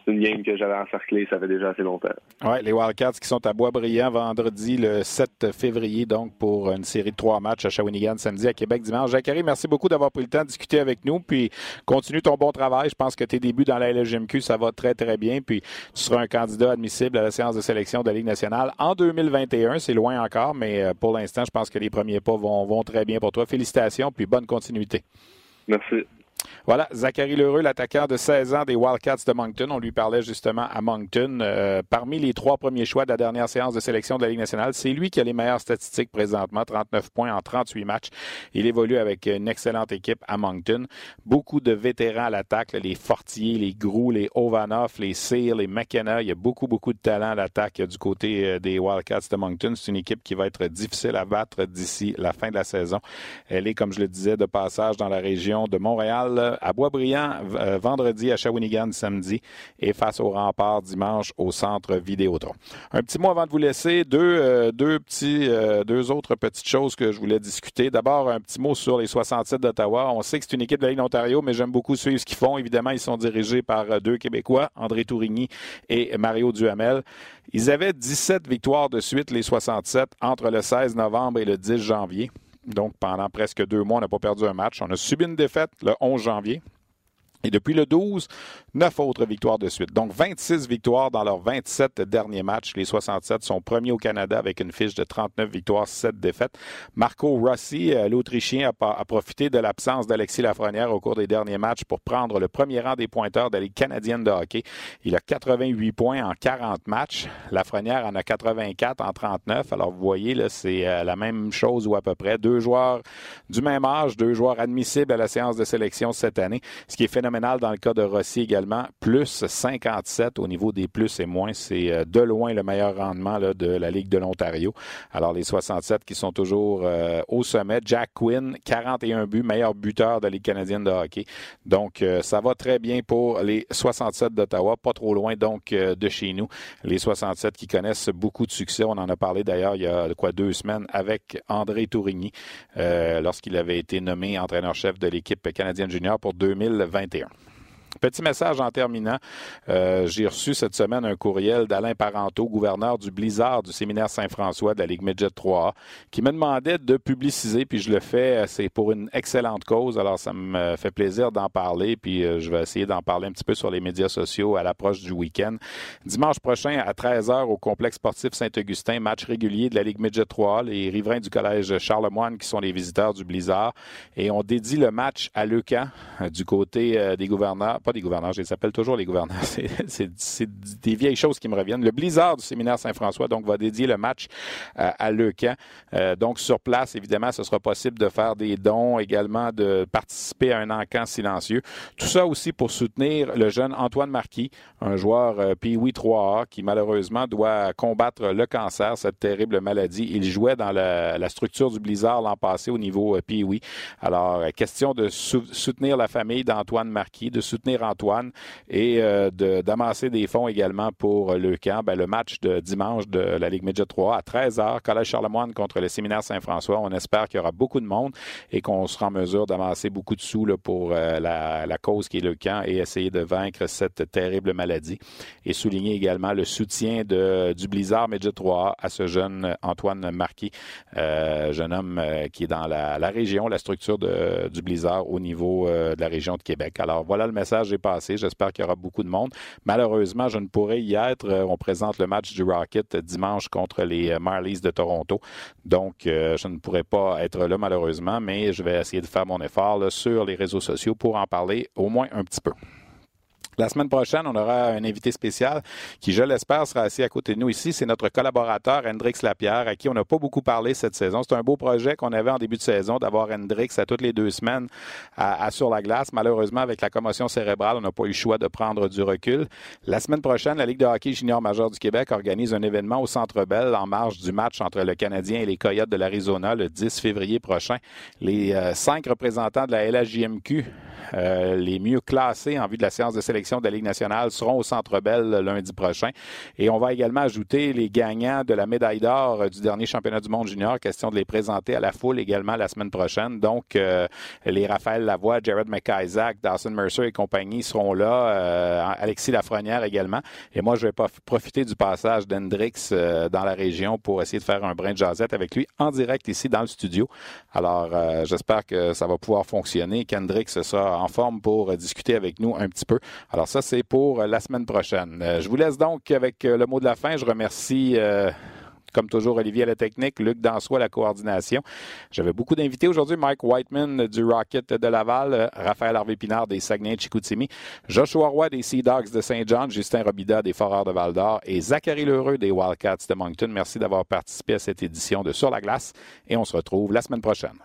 une game que j'avais encerclée, ça fait déjà assez longtemps. Oui, les Wildcats qui sont à Boisbriand vendredi le 7 février, donc pour une série de trois matchs à Shawinigan samedi, à Québec dimanche. jacques merci beaucoup d'avoir pris le temps de discuter avec nous, puis continue ton bon travail. Je pense que tes débuts dans la LGMQ, ça va très, très bien, puis tu seras un candidat admissible à la séance de sélection de la Ligue nationale en 2021. C'est loin encore, mais euh, pour l'instant, je pense que les premiers pas vont, vont très bien pour toi. Félicitations, puis bonne continuité. Merci. Voilà, Zachary Lheureux, l'attaquant de 16 ans des Wildcats de Moncton. On lui parlait justement à Moncton. Euh, parmi les trois premiers choix de la dernière séance de sélection de la Ligue nationale, c'est lui qui a les meilleures statistiques présentement, 39 points en 38 matchs. Il évolue avec une excellente équipe à Moncton. Beaucoup de vétérans à l'attaque, les Fortier, les Grou, les Ovanoff, les Sear, les McKenna. Il y a beaucoup, beaucoup de talent à l'attaque du côté euh, des Wildcats de Moncton. C'est une équipe qui va être difficile à battre d'ici la fin de la saison. Elle est, comme je le disais, de passage dans la région de Montréal à Boisbriand euh, vendredi, à Shawinigan samedi et face au rempart dimanche au centre Vidéotron. Un petit mot avant de vous laisser, deux, euh, deux, petits, euh, deux autres petites choses que je voulais discuter. D'abord, un petit mot sur les 67 d'Ottawa. On sait que c'est une équipe de la Ligue mais j'aime beaucoup suivre ce qu'ils font. Évidemment, ils sont dirigés par deux Québécois, André Tourigny et Mario Duhamel. Ils avaient 17 victoires de suite, les 67, entre le 16 novembre et le 10 janvier. Donc, pendant presque deux mois, on n'a pas perdu un match. On a subi une défaite le 11 janvier. Et depuis le 12, neuf autres victoires de suite. Donc 26 victoires dans leurs 27 derniers matchs. Les 67 sont premiers au Canada avec une fiche de 39 victoires, 7 défaites. Marco Rossi, euh, l'Autrichien, a, profité de l'absence d'Alexis Lafrenière au cours des derniers matchs pour prendre le premier rang des pointeurs de la Ligue canadienne de hockey. Il a 88 points en 40 matchs. Lafrenière en a 84 en 39. Alors vous voyez, là, c'est euh, la même chose ou à peu près. Deux joueurs du même âge, deux joueurs admissibles à la séance de sélection cette année. Ce qui est phénoménal dans le cas de Rossi également. Plus 57 au niveau des plus et moins. C'est euh, de loin le meilleur rendement de la Ligue de l'Ontario. Alors, les 67 qui sont toujours euh, au sommet. Jack Quinn, 41 buts, meilleur buteur de la Ligue canadienne de hockey. Donc, euh, ça va très bien pour les 67 d'Ottawa. Pas trop loin, donc, de chez nous. Les 67 qui connaissent beaucoup de succès. On en a parlé d'ailleurs il y a quoi deux semaines avec André Tourigny lorsqu'il avait été nommé entraîneur-chef de l'équipe canadienne junior pour 2021. here. Petit message en terminant. Euh, j'ai reçu cette semaine un courriel d'Alain Parenteau, gouverneur du Blizzard du séminaire Saint-François de la Ligue Midget 3A, qui me demandait de publiciser, puis je le fais. Euh, c'est pour une excellente cause. Alors, ça me fait plaisir d'en parler, puis euh, je vais essayer d'en parler un petit peu sur les médias sociaux à l'approche du week-end. Dimanche prochain, à 13h, au complexe sportif Saint-Augustin, match régulier de la Ligue Midget 3A, les riverains du collège Charlemagne qui sont les visiteurs du Blizzard. Et on dédie le match à Leucan du côté des gouverneurs pas des gouverneurs, je les appelle toujours les gouverneurs. [LAUGHS] C'est des vieilles choses qui me reviennent. Le Blizzard du séminaire Saint-François donc va dédier le match euh, à Leucan. Euh, donc sur place, évidemment, ce sera possible de faire des dons, également de participer à un encamp silencieux. Tout ça aussi pour soutenir le jeune Antoine Marquis, un joueur euh, 3A qui malheureusement doit combattre le cancer, cette terrible maladie. Il jouait dans la, structure du Blizzard l'an passé au niveau euh, Pee-Wee. Alors, question de soutenir la famille d'Antoine Marquis, de soutenir Antoine et euh, d'amasser des fonds également pour le camp. Ben, le match de dimanche de la Ligue Midget 3 à 13h, Collège Charlemagne contre le Séminaire Saint-François. On espère qu'il y aura beaucoup de monde et qu'on sera en mesure d'amasser beaucoup de sous pour euh, la, cause qui est le camp et essayer de vaincre cette terrible maladie. Et souligner également le soutien du Blizzard Midget 3 à ce jeune Antoine Marquis, euh, jeune homme qui est dans la, région, la structure du Blizzard au niveau de la région de Québec. Alors voilà le message J'espère qu'il y aura beaucoup de monde. Malheureusement, je ne pourrai y être. Euh, on présente le match du Rocket dimanche contre les euh, Marlies de Toronto. Donc, euh, je ne pourrai pas être là malheureusement, mais je vais essayer de faire mon effort sur les réseaux sociaux pour en parler au moins un petit peu. La semaine prochaine, on aura un invité spécial qui, je l'espère, sera assis à côté de nous ici. C'est notre collaborateur Hendrix Lapierre, à qui on n'a pas beaucoup parlé cette saison. C'est un beau projet qu'on avait en début de saison d'avoir Hendrix à toutes les deux semaines à, sur la glace. Malheureusement, avec la commotion cérébrale, on n'a pas eu le choix de prendre du recul. La semaine prochaine, la Ligue de hockey junior majeur du Québec organise un événement au Centre Bell en marge du match entre le Canadien et les Coyotes de l'Arizona le 10 février prochain. Les euh, cinq représentants de la LHJMQ, euh, les mieux classés en vue de la séance de sélection de la Ligue nationale seront au Centre Bell lundi prochain. Et on va également ajouter les gagnants de la médaille d'or euh, du dernier championnat du monde junior. Question de les présenter à la foule également la semaine prochaine. Donc, euh, les Raphaël Lavoie, Jared McIsaac, Dawson Mercer et compagnie seront là. Euh, Alexis Lafrenière également. Et moi, je vais profiter du passage d'Hendrix dans la région pour essayer de faire un brin de jasette avec lui en direct ici dans le studio. Alors, j'espère que ça va pouvoir fonctionner, qu'Hendrix sera en forme pour discuter avec nous un petit peu. Alors ça, c'est pour euh, la semaine prochaine. Euh, je vous laisse donc avec euh, le mot de la fin. Je remercie comme toujours, Olivier à la technique, Luc Dansois à la coordination. J'avais beaucoup d'invités aujourd'hui. Mike Whiteman du Rocket de Laval, Raphaël Harvey-Pinard des Saguenay de Chicoutimi, Joshua Roy des Sea Dogs de Saint-Jean, Justin Robida des Foreurs de Val-d'Or et Zachary Lheureux des Wildcats de Moncton. Merci d'avoir participé à cette édition de Sur la glace et on se retrouve la semaine prochaine.